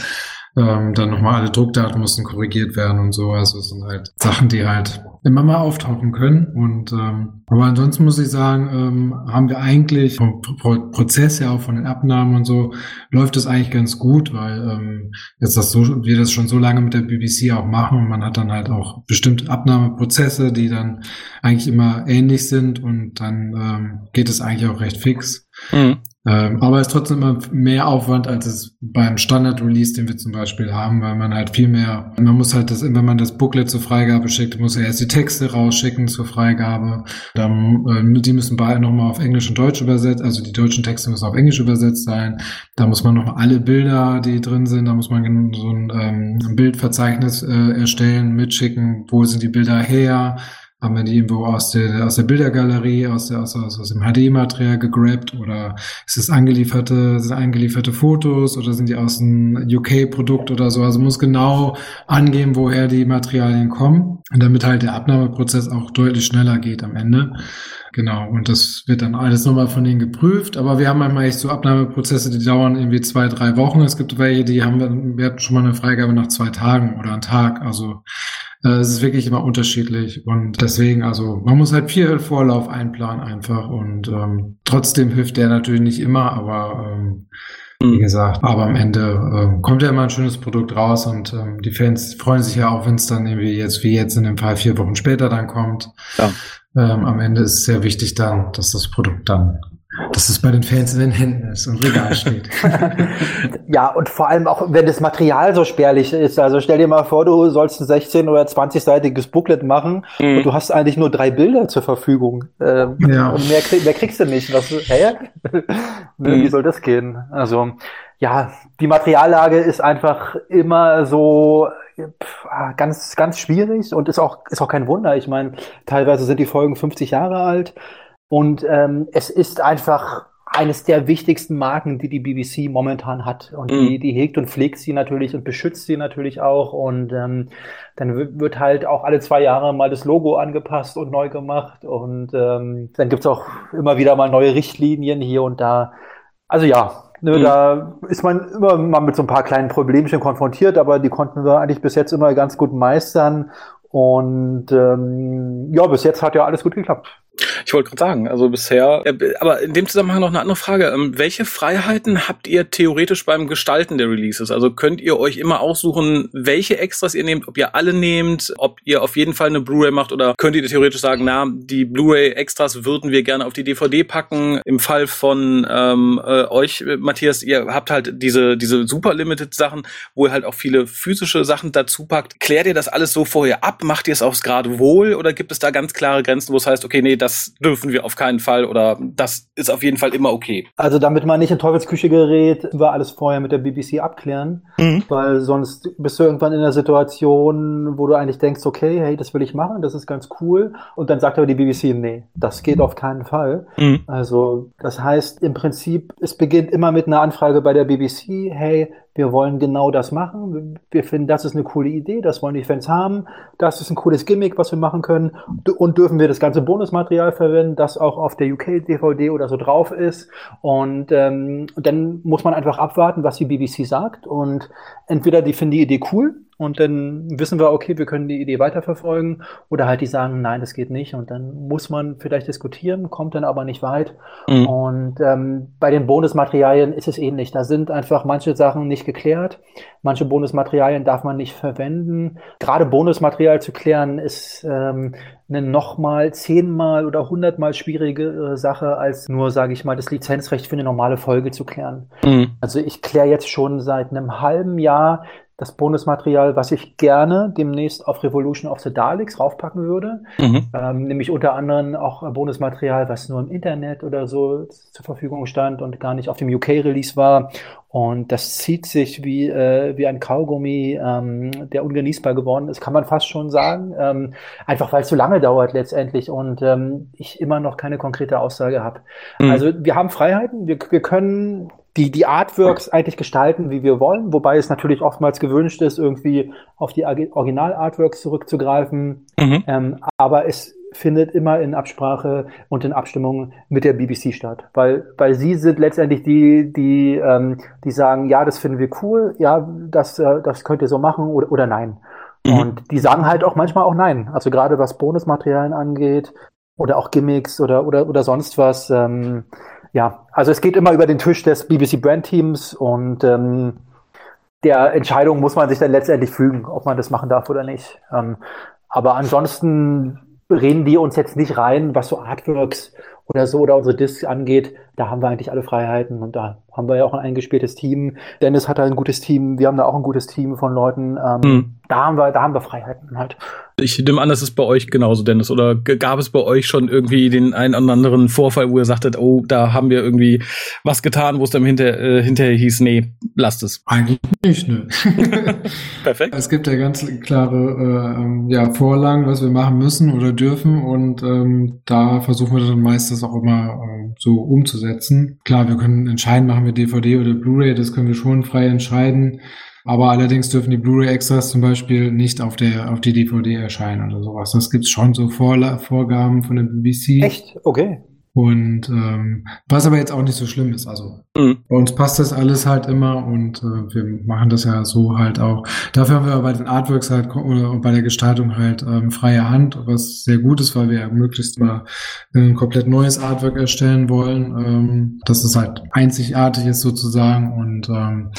ähm, dann nochmal alle Druckdaten mussten korrigiert werden und so. Also es sind halt Sachen, die halt immer mal auftauchen können. Und ähm, aber ansonsten muss ich sagen, ähm, haben wir eigentlich vom Pro Prozess ja auch von den Abnahmen und so läuft es eigentlich ganz gut, weil ähm, jetzt das so wir das schon so lange mit der BBC auch machen und man hat dann halt auch bestimmte Abnahmeprozesse, die dann eigentlich immer ähnlich sind und dann ähm, geht es eigentlich auch recht fix. Mhm. Ähm, aber es ist trotzdem immer mehr Aufwand, als es beim Standard-Release, den wir zum Beispiel haben, weil man halt viel mehr, man muss halt das, wenn man das Booklet zur Freigabe schickt, muss er erst die Texte rausschicken zur Freigabe. Dann, äh, die müssen beide nochmal auf Englisch und Deutsch übersetzt, also die deutschen Texte müssen auf Englisch übersetzt sein. Da muss man nochmal alle Bilder, die drin sind, da muss man so ein, ähm, Bildverzeichnis äh, erstellen, mitschicken, wo sind die Bilder her, haben wir die irgendwo aus der, aus der Bildergalerie, aus, der, aus, aus, aus dem HD-Material gegrabt oder ist es angelieferte, sind angelieferte Fotos oder sind die aus einem UK-Produkt oder so? Also muss genau angeben, woher die Materialien kommen, damit halt der Abnahmeprozess auch deutlich schneller geht am Ende. Genau, und das wird dann alles nochmal von denen geprüft. Aber wir haben manchmal echt so Abnahmeprozesse, die dauern irgendwie zwei, drei Wochen. Es gibt welche, die haben wir, wir hatten schon mal eine Freigabe nach zwei Tagen oder einen Tag. Also es ist wirklich immer unterschiedlich und deswegen, also man muss halt viel Vorlauf einplanen einfach und ähm, trotzdem hilft der natürlich nicht immer, aber ähm, wie mhm. gesagt, aber am Ende äh, kommt ja immer ein schönes Produkt raus und ähm, die Fans freuen sich ja auch, wenn es dann irgendwie jetzt, wie jetzt in dem Fall vier Wochen später dann kommt. Ja. Ähm, am Ende ist es sehr wichtig dann, dass das Produkt dann dass es bei den Fans in den Händen ist und Regal steht. <laughs> ja, und vor allem auch, wenn das Material so spärlich ist. Also stell dir mal vor, du sollst ein 16- oder 20-seitiges Booklet machen mhm. und du hast eigentlich nur drei Bilder zur Verfügung. Ähm, ja. Und mehr, mehr, kriegst du nicht. Was, hä? <laughs> mhm. Wie soll das gehen? Also, ja, die Materiallage ist einfach immer so ganz, ganz schwierig und ist auch, ist auch kein Wunder. Ich meine, teilweise sind die Folgen 50 Jahre alt. Und ähm, es ist einfach eines der wichtigsten Marken, die die BBC momentan hat. Und die, mhm. die hegt und pflegt sie natürlich und beschützt sie natürlich auch. Und ähm, dann wird halt auch alle zwei Jahre mal das Logo angepasst und neu gemacht. Und ähm, dann gibt's auch immer wieder mal neue Richtlinien hier und da. Also ja, ne, mhm. da ist man immer mal mit so ein paar kleinen Problemchen konfrontiert, aber die konnten wir eigentlich bis jetzt immer ganz gut meistern. Und ähm, ja, bis jetzt hat ja alles gut geklappt. Ich wollte gerade sagen, also bisher, äh, aber in dem Zusammenhang noch eine andere Frage. Ähm, welche Freiheiten habt ihr theoretisch beim Gestalten der Releases? Also könnt ihr euch immer aussuchen, welche Extras ihr nehmt, ob ihr alle nehmt, ob ihr auf jeden Fall eine Blu-ray macht oder könnt ihr theoretisch sagen, na, die Blu-ray-Extras würden wir gerne auf die DVD packen. Im Fall von ähm, äh, euch, Matthias, ihr habt halt diese, diese super limited Sachen, wo ihr halt auch viele physische Sachen dazu packt. Klärt ihr das alles so vorher ab? Macht ihr es aufs Grade wohl oder gibt es da ganz klare Grenzen, wo es heißt, okay, nee, das dürfen wir auf keinen Fall oder das ist auf jeden Fall immer okay. Also damit man nicht in Teufelsküche gerät, wir alles vorher mit der BBC abklären, mhm. weil sonst bist du irgendwann in der Situation, wo du eigentlich denkst, okay, hey, das will ich machen, das ist ganz cool und dann sagt aber die BBC, nee, das geht auf keinen Fall. Mhm. Also das heißt im Prinzip, es beginnt immer mit einer Anfrage bei der BBC, hey, wir wollen genau das machen. Wir finden, das ist eine coole Idee, das wollen die Fans haben. Das ist ein cooles Gimmick, was wir machen können. Und dürfen wir das ganze Bonusmaterial verwenden, das auch auf der UK-DVD oder so drauf ist. Und ähm, dann muss man einfach abwarten, was die BBC sagt. Und entweder die finden die Idee cool und dann wissen wir, okay, wir können die Idee weiterverfolgen oder halt die sagen, nein, das geht nicht und dann muss man vielleicht diskutieren, kommt dann aber nicht weit. Mhm. Und ähm, bei den Bonusmaterialien ist es ähnlich. Da sind einfach manche Sachen nicht geklärt, manche Bonusmaterialien darf man nicht verwenden. Gerade Bonusmaterial zu klären ist ähm, eine nochmal zehnmal oder hundertmal schwierige Sache, als nur, sage ich mal, das Lizenzrecht für eine normale Folge zu klären. Mhm. Also ich kläre jetzt schon seit einem halben Jahr das Bonusmaterial, was ich gerne demnächst auf Revolution of the Daleks raufpacken würde. Mhm. Ähm, nämlich unter anderem auch Bonusmaterial, was nur im Internet oder so zur Verfügung stand und gar nicht auf dem UK-Release war. Und das zieht sich wie, äh, wie ein Kaugummi, ähm, der ungenießbar geworden ist, kann man fast schon sagen. Ähm, einfach weil es so lange dauert letztendlich und ähm, ich immer noch keine konkrete Aussage habe. Mhm. Also wir haben Freiheiten, wir, wir können die, die Artworks eigentlich gestalten, wie wir wollen, wobei es natürlich oftmals gewünscht ist, irgendwie auf die Original-Artworks zurückzugreifen. Mhm. Ähm, aber es findet immer in Absprache und in Abstimmung mit der BBC statt, weil weil sie sind letztendlich die die ähm, die sagen ja das finden wir cool ja das äh, das könnt ihr so machen oder oder nein mhm. und die sagen halt auch manchmal auch nein also gerade was Bonusmaterialien angeht oder auch Gimmicks oder oder oder sonst was ähm, ja also es geht immer über den Tisch des BBC Brand Teams und ähm, der Entscheidung muss man sich dann letztendlich fügen, ob man das machen darf oder nicht. Ähm, aber ansonsten reden die uns jetzt nicht rein, was so Artworks oder so oder unsere Discs angeht. Da haben wir eigentlich alle Freiheiten und da haben wir ja auch ein eingespieltes Team. Dennis hat da ein gutes Team, wir haben da auch ein gutes Team von Leuten. Ähm, hm. Da haben wir, da haben wir Freiheiten halt. Ich nehme an, das ist bei euch genauso, Dennis. Oder gab es bei euch schon irgendwie den einen oder anderen Vorfall, wo ihr sagtet, oh, da haben wir irgendwie was getan, wo es dann hinter, äh, hinterher hieß, nee, lasst es? Eigentlich nicht, ne. <laughs> Perfekt. Es gibt ja ganz klare äh, ähm, ja, Vorlagen, was wir machen müssen oder dürfen und ähm, da versuchen wir dann meistens auch immer äh, so umzusetzen. Klar, wir können entscheiden, machen wir DVD oder Blu-ray, das können wir schon frei entscheiden. Aber allerdings dürfen die Blu-ray-Extras zum Beispiel nicht auf der auf die DVD erscheinen oder sowas. Das gibt's schon so Vorla Vorgaben von der BBC. Echt? Okay. Und ähm, was aber jetzt auch nicht so schlimm ist. Also mhm. bei uns passt das alles halt immer und äh, wir machen das ja so halt auch. Dafür haben wir bei den Artworks halt oder bei der Gestaltung halt ähm, freie Hand, was sehr gut ist, weil wir ja möglichst mal ein komplett neues Artwork erstellen wollen. Ähm, dass es halt einzigartig ist sozusagen und ähm,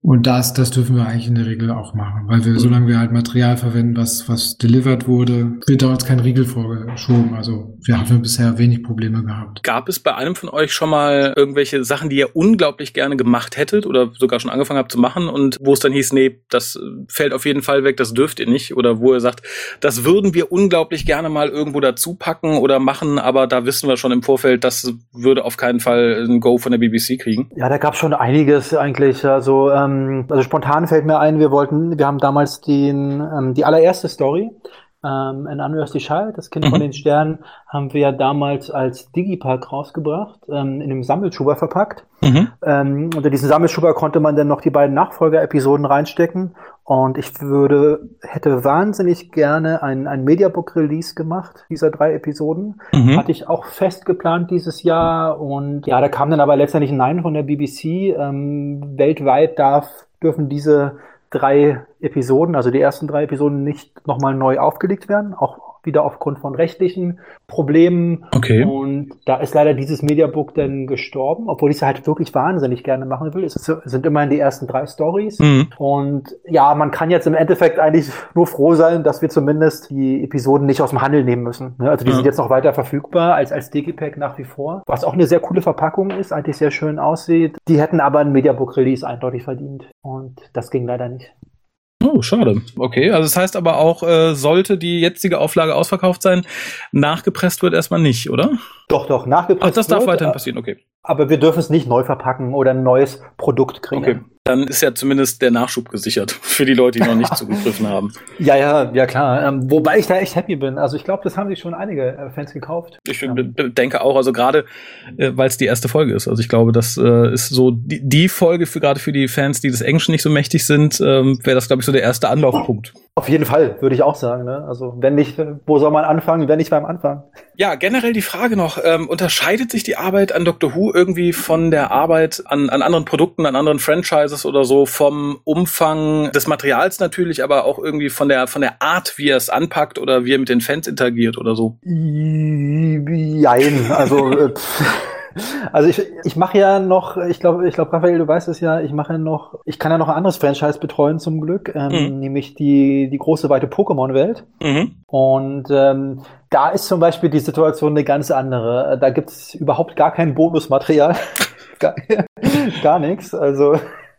und das, das dürfen wir eigentlich in der Regel auch machen, weil wir, solange wir halt Material verwenden, was, was delivered wurde, wird da uns kein Riegel vorgeschoben. Also wir haben bisher wenig Probleme gehabt. Gab es bei einem von euch schon mal irgendwelche Sachen, die ihr unglaublich gerne gemacht hättet oder sogar schon angefangen habt zu machen und wo es dann hieß, nee, das fällt auf jeden Fall weg, das dürft ihr nicht oder wo ihr sagt, das würden wir unglaublich gerne mal irgendwo dazu packen oder machen, aber da wissen wir schon im Vorfeld, das würde auf keinen Fall ein Go von der BBC kriegen? Ja, da gab es schon einiges eigentlich. Also ähm ähm, also spontan fällt mir ein, wir wollten, wir haben damals den, ähm, die allererste Story, ähm, in Unrusty Child, das Kind mhm. von den Sternen, haben wir ja damals als Digipack rausgebracht, ähm, in einem Sammelschuber verpackt. Mhm. Ähm, unter diesen Sammelschuber konnte man dann noch die beiden Nachfolger-Episoden reinstecken. Und ich würde, hätte wahnsinnig gerne ein, ein Mediabook-Release gemacht, dieser drei Episoden. Mhm. Hatte ich auch fest geplant dieses Jahr. Und ja, da kam dann aber letztendlich ein Nein von der BBC. Ähm, weltweit darf, dürfen diese drei Episoden, also die ersten drei Episoden nicht nochmal neu aufgelegt werden, auch wieder aufgrund von rechtlichen Problemen. Okay. Und da ist leider dieses Mediabook dann gestorben, obwohl ich es halt wirklich wahnsinnig gerne machen will. Es, sind immerhin die ersten drei Stories. Mhm. Und ja, man kann jetzt im Endeffekt eigentlich nur froh sein, dass wir zumindest die Episoden nicht aus dem Handel nehmen müssen. Ne? Also die ja. sind jetzt noch weiter verfügbar als, als Digipack nach wie vor. Was auch eine sehr coole Verpackung ist, eigentlich sehr schön aussieht. Die hätten aber ein Mediabook-Release eindeutig verdient. Und das ging leider nicht. Oh, schade. Okay, also das heißt aber auch, äh, sollte die jetzige Auflage ausverkauft sein, nachgepresst wird erstmal nicht, oder? Doch, doch, nachgepresst. Ach, das darf wird, weiterhin passieren, okay. Aber wir dürfen es nicht neu verpacken oder ein neues Produkt kriegen. Okay dann ist ja zumindest der Nachschub gesichert <laughs> für die Leute, die noch nicht zugegriffen haben. <laughs> Ja, ja, ja klar. Ähm, wobei ich da echt happy bin. Also ich glaube, das haben sich schon einige äh, Fans gekauft. Ich ja. denke auch, also gerade äh, weil es die erste Folge ist. Also ich glaube, das äh, ist so die, die Folge für gerade für die Fans, die des Englischen nicht so mächtig sind, ähm, wäre das, glaube ich, so der erste Anlaufpunkt. Auf jeden Fall, würde ich auch sagen. Ne? Also wenn nicht, wo soll man anfangen, wenn nicht beim Anfang? Ja, generell die Frage noch, ähm, unterscheidet sich die Arbeit an Doctor Who irgendwie von der Arbeit an, an anderen Produkten, an anderen Franchises oder so, vom Umfang des Materials natürlich, aber auch irgendwie von der, von der Art, wie er es anpackt oder wie er mit den Fans interagiert oder so? Jein, also äh, also ich, ich mache ja noch, ich glaube, ich glaube, Raphael, du weißt es ja, ich mache ja noch, ich kann ja noch ein anderes Franchise betreuen zum Glück, ähm, mhm. nämlich die, die große weite Pokémon-Welt. Mhm. Und ähm, da ist zum Beispiel die Situation eine ganz andere. Da gibt es überhaupt gar kein Bonusmaterial. <laughs> gar, gar nichts. Also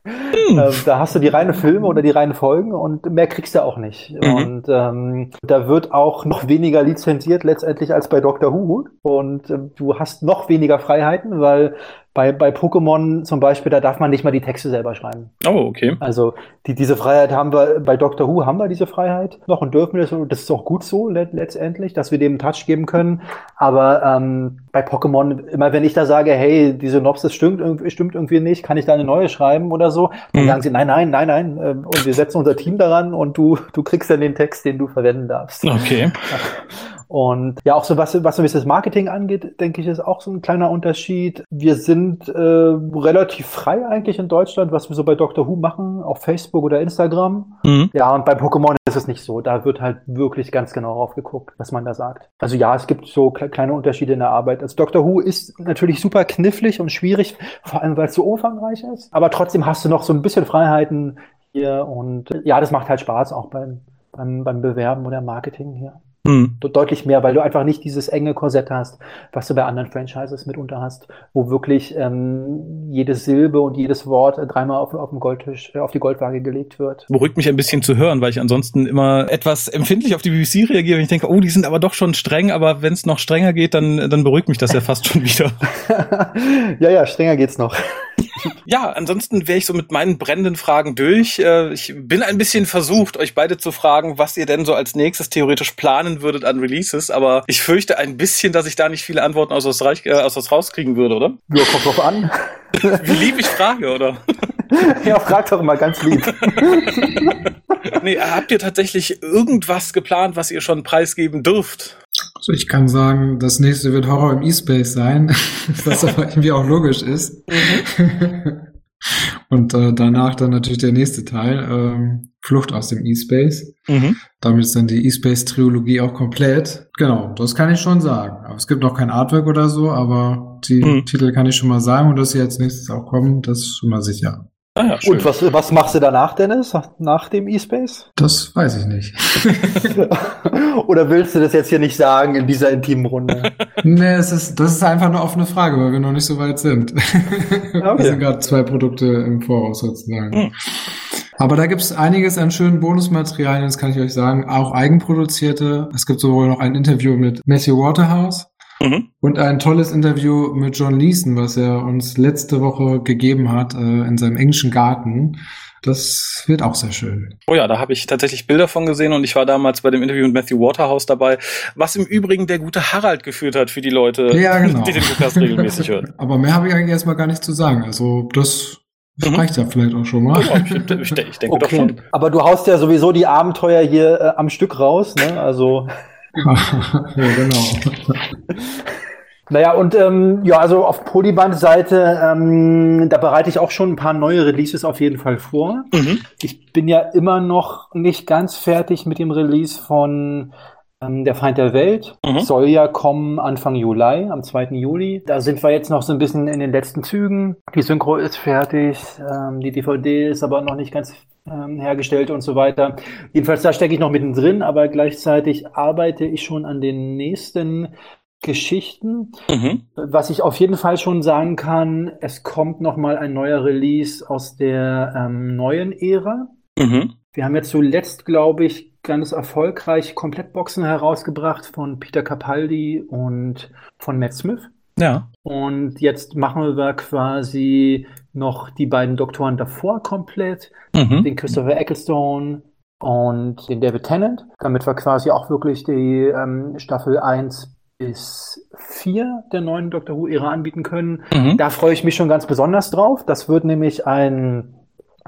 hm. Ähm, da hast du die reine Filme oder die reinen Folgen und mehr kriegst du auch nicht. Mhm. Und ähm, da wird auch noch weniger lizenziert letztendlich als bei Doctor Who. Und äh, du hast noch weniger Freiheiten, weil bei, bei Pokémon zum Beispiel, da darf man nicht mal die Texte selber schreiben. Oh, okay. Also die, diese Freiheit haben wir, bei Doctor Who haben wir diese Freiheit noch und dürfen das, das ist auch gut so let, letztendlich, dass wir dem einen Touch geben können. Aber ähm, bei Pokémon, immer wenn ich da sage, hey, die Synopsis stimmt, stimmt irgendwie nicht, kann ich da eine neue schreiben oder so, dann mhm. sagen sie, nein, nein, nein, nein, äh, und wir setzen unser Team daran und du, du kriegst dann den Text, den du verwenden darfst. Okay. <laughs> Und ja, auch so was, was so das Marketing angeht, denke ich, ist auch so ein kleiner Unterschied. Wir sind äh, relativ frei eigentlich in Deutschland, was wir so bei Doctor Who machen, auf Facebook oder Instagram. Mhm. Ja, und bei Pokémon ist es nicht so. Da wird halt wirklich ganz genau aufgeguckt, was man da sagt. Also ja, es gibt so kleine Unterschiede in der Arbeit. Also Doctor Who ist natürlich super knifflig und schwierig, <laughs> vor allem weil es so umfangreich ist. Aber trotzdem hast du noch so ein bisschen Freiheiten hier und ja, das macht halt Spaß auch beim, beim, beim Bewerben oder Marketing hier. Hm. Deutlich mehr, weil du einfach nicht dieses enge Korsett hast, was du bei anderen Franchises mitunter hast, wo wirklich ähm, jede Silbe und jedes Wort dreimal auf, auf dem Goldtisch, äh, auf die Goldwaage gelegt wird. Beruhigt mich ein bisschen zu hören, weil ich ansonsten immer etwas empfindlich auf die BBC reagiere, wenn ich denke, oh, die sind aber doch schon streng, aber wenn es noch strenger geht, dann, dann beruhigt mich das ja fast schon wieder. <laughs> ja, ja, strenger geht's noch. Ja, ansonsten wäre ich so mit meinen brennenden Fragen durch. Äh, ich bin ein bisschen versucht, euch beide zu fragen, was ihr denn so als nächstes theoretisch planen würdet an Releases, aber ich fürchte ein bisschen, dass ich da nicht viele Antworten aus das, Reich, äh, aus das rauskriegen würde, oder? Ja, kommt drauf an. <laughs> Wie lieb ich frage, oder? <laughs> ja, frag doch mal ganz lieb. <laughs> nee, habt ihr tatsächlich irgendwas geplant, was ihr schon preisgeben dürft? Also ich kann sagen, das nächste wird Horror im E-Space sein, <laughs> was aber irgendwie auch logisch ist. Mhm. Und äh, danach dann natürlich der nächste Teil, ähm, Flucht aus dem E-Space. Mhm. Damit ist dann die E-Space-Trilogie auch komplett. Genau, das kann ich schon sagen. Aber es gibt noch kein Artwork oder so, aber die mhm. Titel kann ich schon mal sagen und dass sie als nächstes auch kommen, das ist schon mal sicher. Ah, ja, Und was, was machst du danach, Dennis, nach dem E-Space? Das weiß ich nicht. <laughs> Oder willst du das jetzt hier nicht sagen in dieser intimen Runde? <laughs> nee, es ist, das ist einfach eine offene Frage, weil wir noch nicht so weit sind. <laughs> Okay. Wir sind gerade zwei Produkte im Voraus sozusagen. Mhm. Aber da gibt es einiges an schönen Bonusmaterialien, das kann ich euch sagen. Auch eigenproduzierte. Es gibt sowohl noch ein Interview mit Matthew Waterhouse, Mhm. Und ein tolles Interview mit John Leeson, was er uns letzte Woche gegeben hat äh, in seinem englischen Garten. Das wird auch sehr schön. Oh ja, da habe ich tatsächlich Bilder von gesehen und ich war damals bei dem Interview mit Matthew Waterhouse dabei, was im Übrigen der gute Harald geführt hat für die Leute, ja, <laughs> genau. die den Lukas regelmäßig hören. <laughs> Aber mehr habe ich eigentlich erstmal gar nicht zu sagen. Also das mhm. reicht ja vielleicht auch schon mal. ich, ich, ich denke okay. doch schon. Aber du haust ja sowieso die Abenteuer hier äh, am Stück raus, ne? Also ja, genau. <laughs> Naja, und ähm, ja, also auf Polyband-Seite, ähm, da bereite ich auch schon ein paar neue Releases auf jeden Fall vor. Mhm. Ich bin ja immer noch nicht ganz fertig mit dem Release von ähm, Der Feind der Welt. Mhm. Soll ja kommen Anfang Juli, am 2. Juli. Da sind wir jetzt noch so ein bisschen in den letzten Zügen. Die Synchro ist fertig, ähm, die DVD ist aber noch nicht ganz ähm, hergestellt und so weiter. Jedenfalls, da stecke ich noch mittendrin, aber gleichzeitig arbeite ich schon an den nächsten Geschichten. Mhm. Was ich auf jeden Fall schon sagen kann, es kommt noch mal ein neuer Release aus der ähm, neuen Ära. Mhm. Wir haben jetzt zuletzt, glaube ich, ganz erfolgreich Komplettboxen herausgebracht von Peter Capaldi und von Matt Smith. Ja. Und jetzt machen wir quasi noch die beiden Doktoren davor komplett, mhm. den Christopher Ecclestone und den David Tennant, damit wir quasi auch wirklich die ähm, Staffel 1 bis 4 der neuen Doctor Who-Ära anbieten können. Mhm. Da freue ich mich schon ganz besonders drauf. Das wird nämlich ein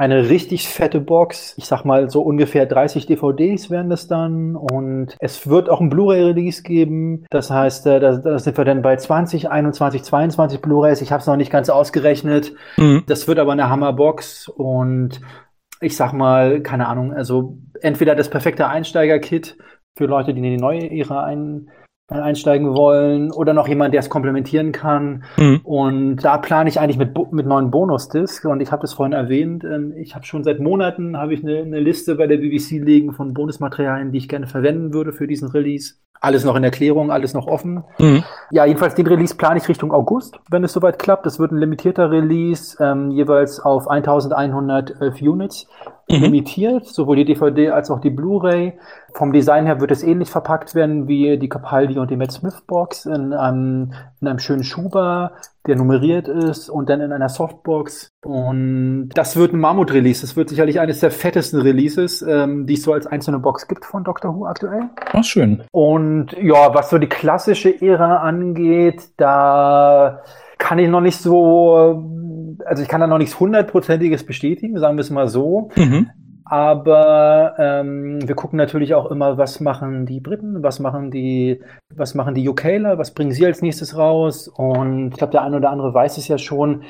eine richtig fette Box. Ich sag mal, so ungefähr 30 DVDs werden das dann. Und es wird auch ein Blu-ray-Release geben. Das heißt, äh, da, da sind wir dann bei 20, 21, 22 Blu-rays. Ich habe es noch nicht ganz ausgerechnet. Mhm. Das wird aber eine Hammerbox. Und ich sag mal, keine Ahnung, also entweder das perfekte Einsteiger-Kit für Leute, die in die neue Ära ein einsteigen wollen oder noch jemand, der es komplementieren kann. Mhm. Und da plane ich eigentlich mit, mit neuen Bonus-Discs und ich habe das vorhin erwähnt. Ähm, ich habe schon seit Monaten habe ich eine, eine Liste bei der BBC liegen von Bonusmaterialien, die ich gerne verwenden würde für diesen Release. Alles noch in Erklärung, alles noch offen. Mhm. Ja, jedenfalls den Release plane ich Richtung August, wenn es soweit klappt. Das wird ein limitierter Release, ähm, jeweils auf 1111 Units mhm. limitiert, sowohl die DVD als auch die Blu-ray. Vom Design her wird es ähnlich verpackt werden wie die Capaldi und die Matt Smith Box in einem, in einem schönen Schuber, der nummeriert ist und dann in einer Softbox. Und das wird ein Mammut-Release. Das wird sicherlich eines der fettesten Releases, ähm, die es so als einzelne Box gibt von Doctor Who aktuell. Ach, schön. Und ja, was so die klassische Ära angeht, da kann ich noch nicht so also ich kann da noch nichts hundertprozentiges bestätigen, sagen wir es mal so. Mhm. Aber ähm, wir gucken natürlich auch immer, was machen die Briten, was machen die, was machen die UKler, was bringen sie als nächstes raus. Und ich glaube, der eine oder andere weiß es ja schon,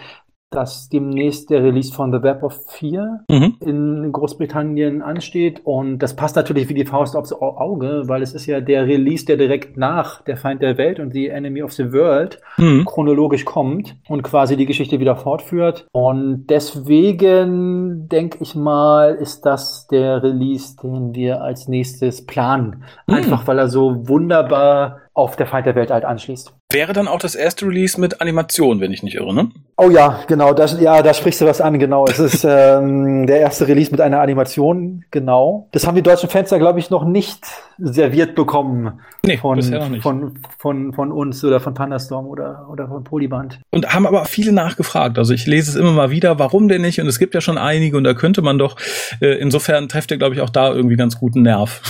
dass demnächst der Release von The Web of Fear mhm. in Großbritannien ansteht. Und das passt natürlich wie die Faust aufs Auge, weil es ist ja der Release, der direkt nach Der Feind der Welt und The Enemy of the World mhm. chronologisch kommt und quasi die Geschichte wieder fortführt. Und deswegen denke ich mal, ist das der Release, den wir als nächstes planen. Mhm. Einfach weil er so wunderbar auf der Feind der Welt halt anschließt. Wäre dann auch das erste Release mit Animation, wenn ich nicht irre, ne? Oh ja, genau, das, ja, da sprichst du was an, genau. Es ist <laughs> ähm, der erste Release mit einer Animation, genau. Das haben die deutschen Fans da, glaube ich, noch nicht serviert bekommen nee, von, nicht. Von, von, von uns oder von Pandastorm oder, oder von Polyband. Und haben aber viele nachgefragt. Also ich lese es immer mal wieder, warum denn nicht? Und es gibt ja schon einige und da könnte man doch, äh, insofern trefft ihr, glaube ich, auch da irgendwie ganz guten Nerv.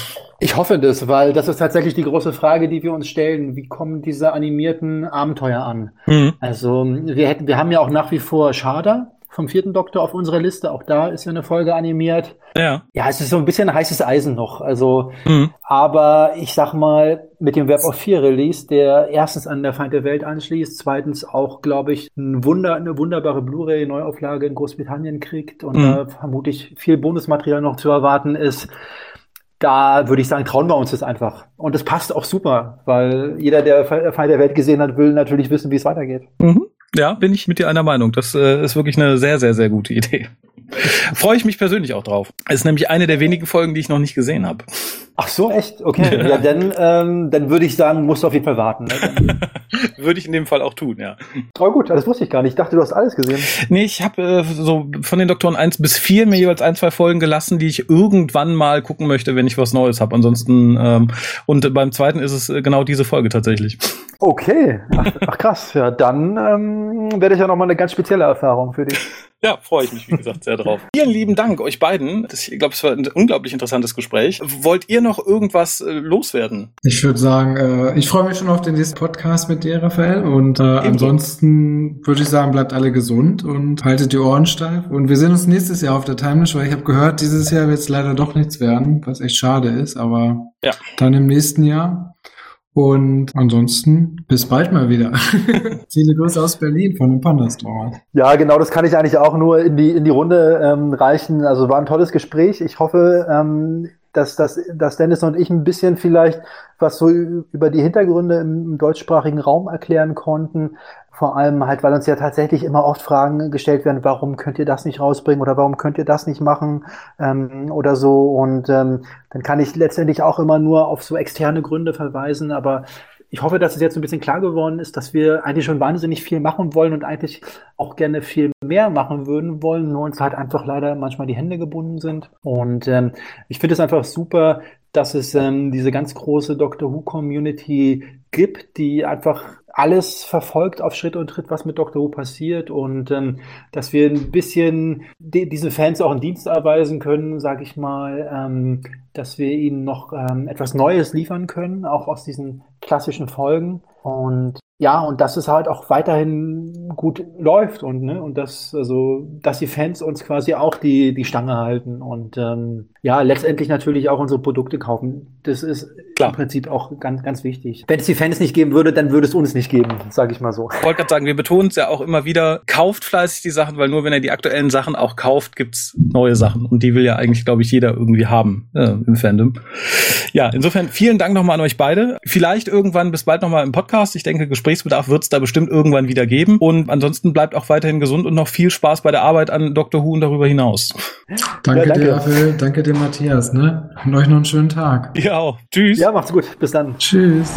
Ich hoffe das, weil das ist tatsächlich die große Frage, die wir uns stellen. Wie kommen diese animierten Abenteuer an? Mhm. Also wir hätten, wir haben ja auch nach wie vor Schader vom vierten Doktor auf unserer Liste. Auch da ist ja eine Folge animiert. Ja. Ja, es ist so ein bisschen heißes Eisen noch. Also, mhm. aber ich sag mal, mit dem Web of 4 Release, der erstens an der Feind der Welt anschließt, zweitens auch, glaube ich, ein Wunder, eine wunderbare Blu-ray-Neuauflage in Großbritannien kriegt und mhm. da vermutlich viel Bonusmaterial noch zu erwarten ist da würde ich sagen, trauen wir uns das einfach. Und das passt auch super, weil jeder, der Fall der Welt gesehen hat, will natürlich wissen, wie es weitergeht. Mhm. Ja, bin ich mit dir einer Meinung. Das äh, ist wirklich eine sehr, sehr, sehr gute Idee. <laughs> Freue ich mich persönlich auch drauf. Es ist nämlich eine der wenigen Folgen, die ich noch nicht gesehen habe. Ach so, echt? Okay. Ja, dann, ähm, dann würde ich sagen, musst du auf jeden Fall warten. Ne? <laughs> würde ich in dem Fall auch tun, ja. Oh gut, das wusste ich gar nicht. Ich dachte, du hast alles gesehen. Nee, ich habe äh, so von den Doktoren eins bis vier mir jeweils ein, zwei Folgen gelassen, die ich irgendwann mal gucken möchte, wenn ich was Neues habe. Ansonsten, ähm, und beim zweiten ist es äh, genau diese Folge tatsächlich. Okay, ach, ach krass. Ja, dann ähm, werde ich ja nochmal eine ganz spezielle Erfahrung für dich. Ja, freue ich mich, wie gesagt, sehr drauf. Vielen lieben Dank euch beiden. Das, ich glaube, es war ein unglaublich interessantes Gespräch. Wollt ihr noch irgendwas äh, loswerden? Ich würde sagen, äh, ich freue mich schon auf den nächsten Podcast mit dir, Raphael. Und äh, ansonsten würde ich sagen, bleibt alle gesund und haltet die Ohren steif. Und wir sehen uns nächstes Jahr auf der Timeless, weil ich habe gehört, dieses Jahr wird es leider doch nichts werden, was echt schade ist. Aber ja. dann im nächsten Jahr. Und ansonsten bis bald mal wieder. <laughs> Viele Grüße aus Berlin von den Pandastore. Ja, genau, das kann ich eigentlich auch nur in die, in die Runde ähm, reichen. Also war ein tolles Gespräch. Ich hoffe, ähm, dass, dass, dass Dennis und ich ein bisschen vielleicht was so über die Hintergründe im deutschsprachigen Raum erklären konnten. Vor allem halt, weil uns ja tatsächlich immer oft Fragen gestellt werden, warum könnt ihr das nicht rausbringen oder warum könnt ihr das nicht machen ähm, oder so. Und ähm, dann kann ich letztendlich auch immer nur auf so externe Gründe verweisen. Aber ich hoffe, dass es jetzt ein bisschen klar geworden ist, dass wir eigentlich schon wahnsinnig viel machen wollen und eigentlich auch gerne viel mehr machen würden wollen, nur uns halt einfach leider manchmal die Hände gebunden sind. Und ähm, ich finde es einfach super, dass es ähm, diese ganz große Doctor Who Community gibt, die einfach alles verfolgt auf Schritt und Tritt, was mit Doctor Who passiert und ähm, dass wir ein bisschen die, diesen Fans auch einen Dienst erweisen können, sage ich mal, ähm, dass wir ihnen noch ähm, etwas Neues liefern können, auch aus diesen klassischen Folgen. Und ja, und dass es halt auch weiterhin gut läuft und ne, und dass also dass die Fans uns quasi auch die die Stange halten und ähm, ja letztendlich natürlich auch unsere Produkte kaufen. Das ist Klar. im Prinzip auch ganz ganz wichtig. Wenn es die Fans nicht geben würde, dann würde es uns nicht geben, sage ich mal so. Ich wollte gerade sagen, wir betonen es ja auch immer wieder: Kauft fleißig die Sachen, weil nur wenn er die aktuellen Sachen auch kauft, gibt's neue Sachen und die will ja eigentlich, glaube ich, jeder irgendwie haben äh, im Fandom. Ja, insofern vielen Dank nochmal an euch beide. Vielleicht irgendwann bis bald nochmal im Podcast. Ich denke, Gespräch Gesprächsbedarf wird es da bestimmt irgendwann wieder geben. Und ansonsten bleibt auch weiterhin gesund und noch viel Spaß bei der Arbeit an Dr. Who und darüber hinaus. Danke, ja, danke. dir, Phil. Danke dir, Matthias. Ne? Und euch noch einen schönen Tag. Ja auch. Tschüss. Ja, macht's gut. Bis dann. Tschüss.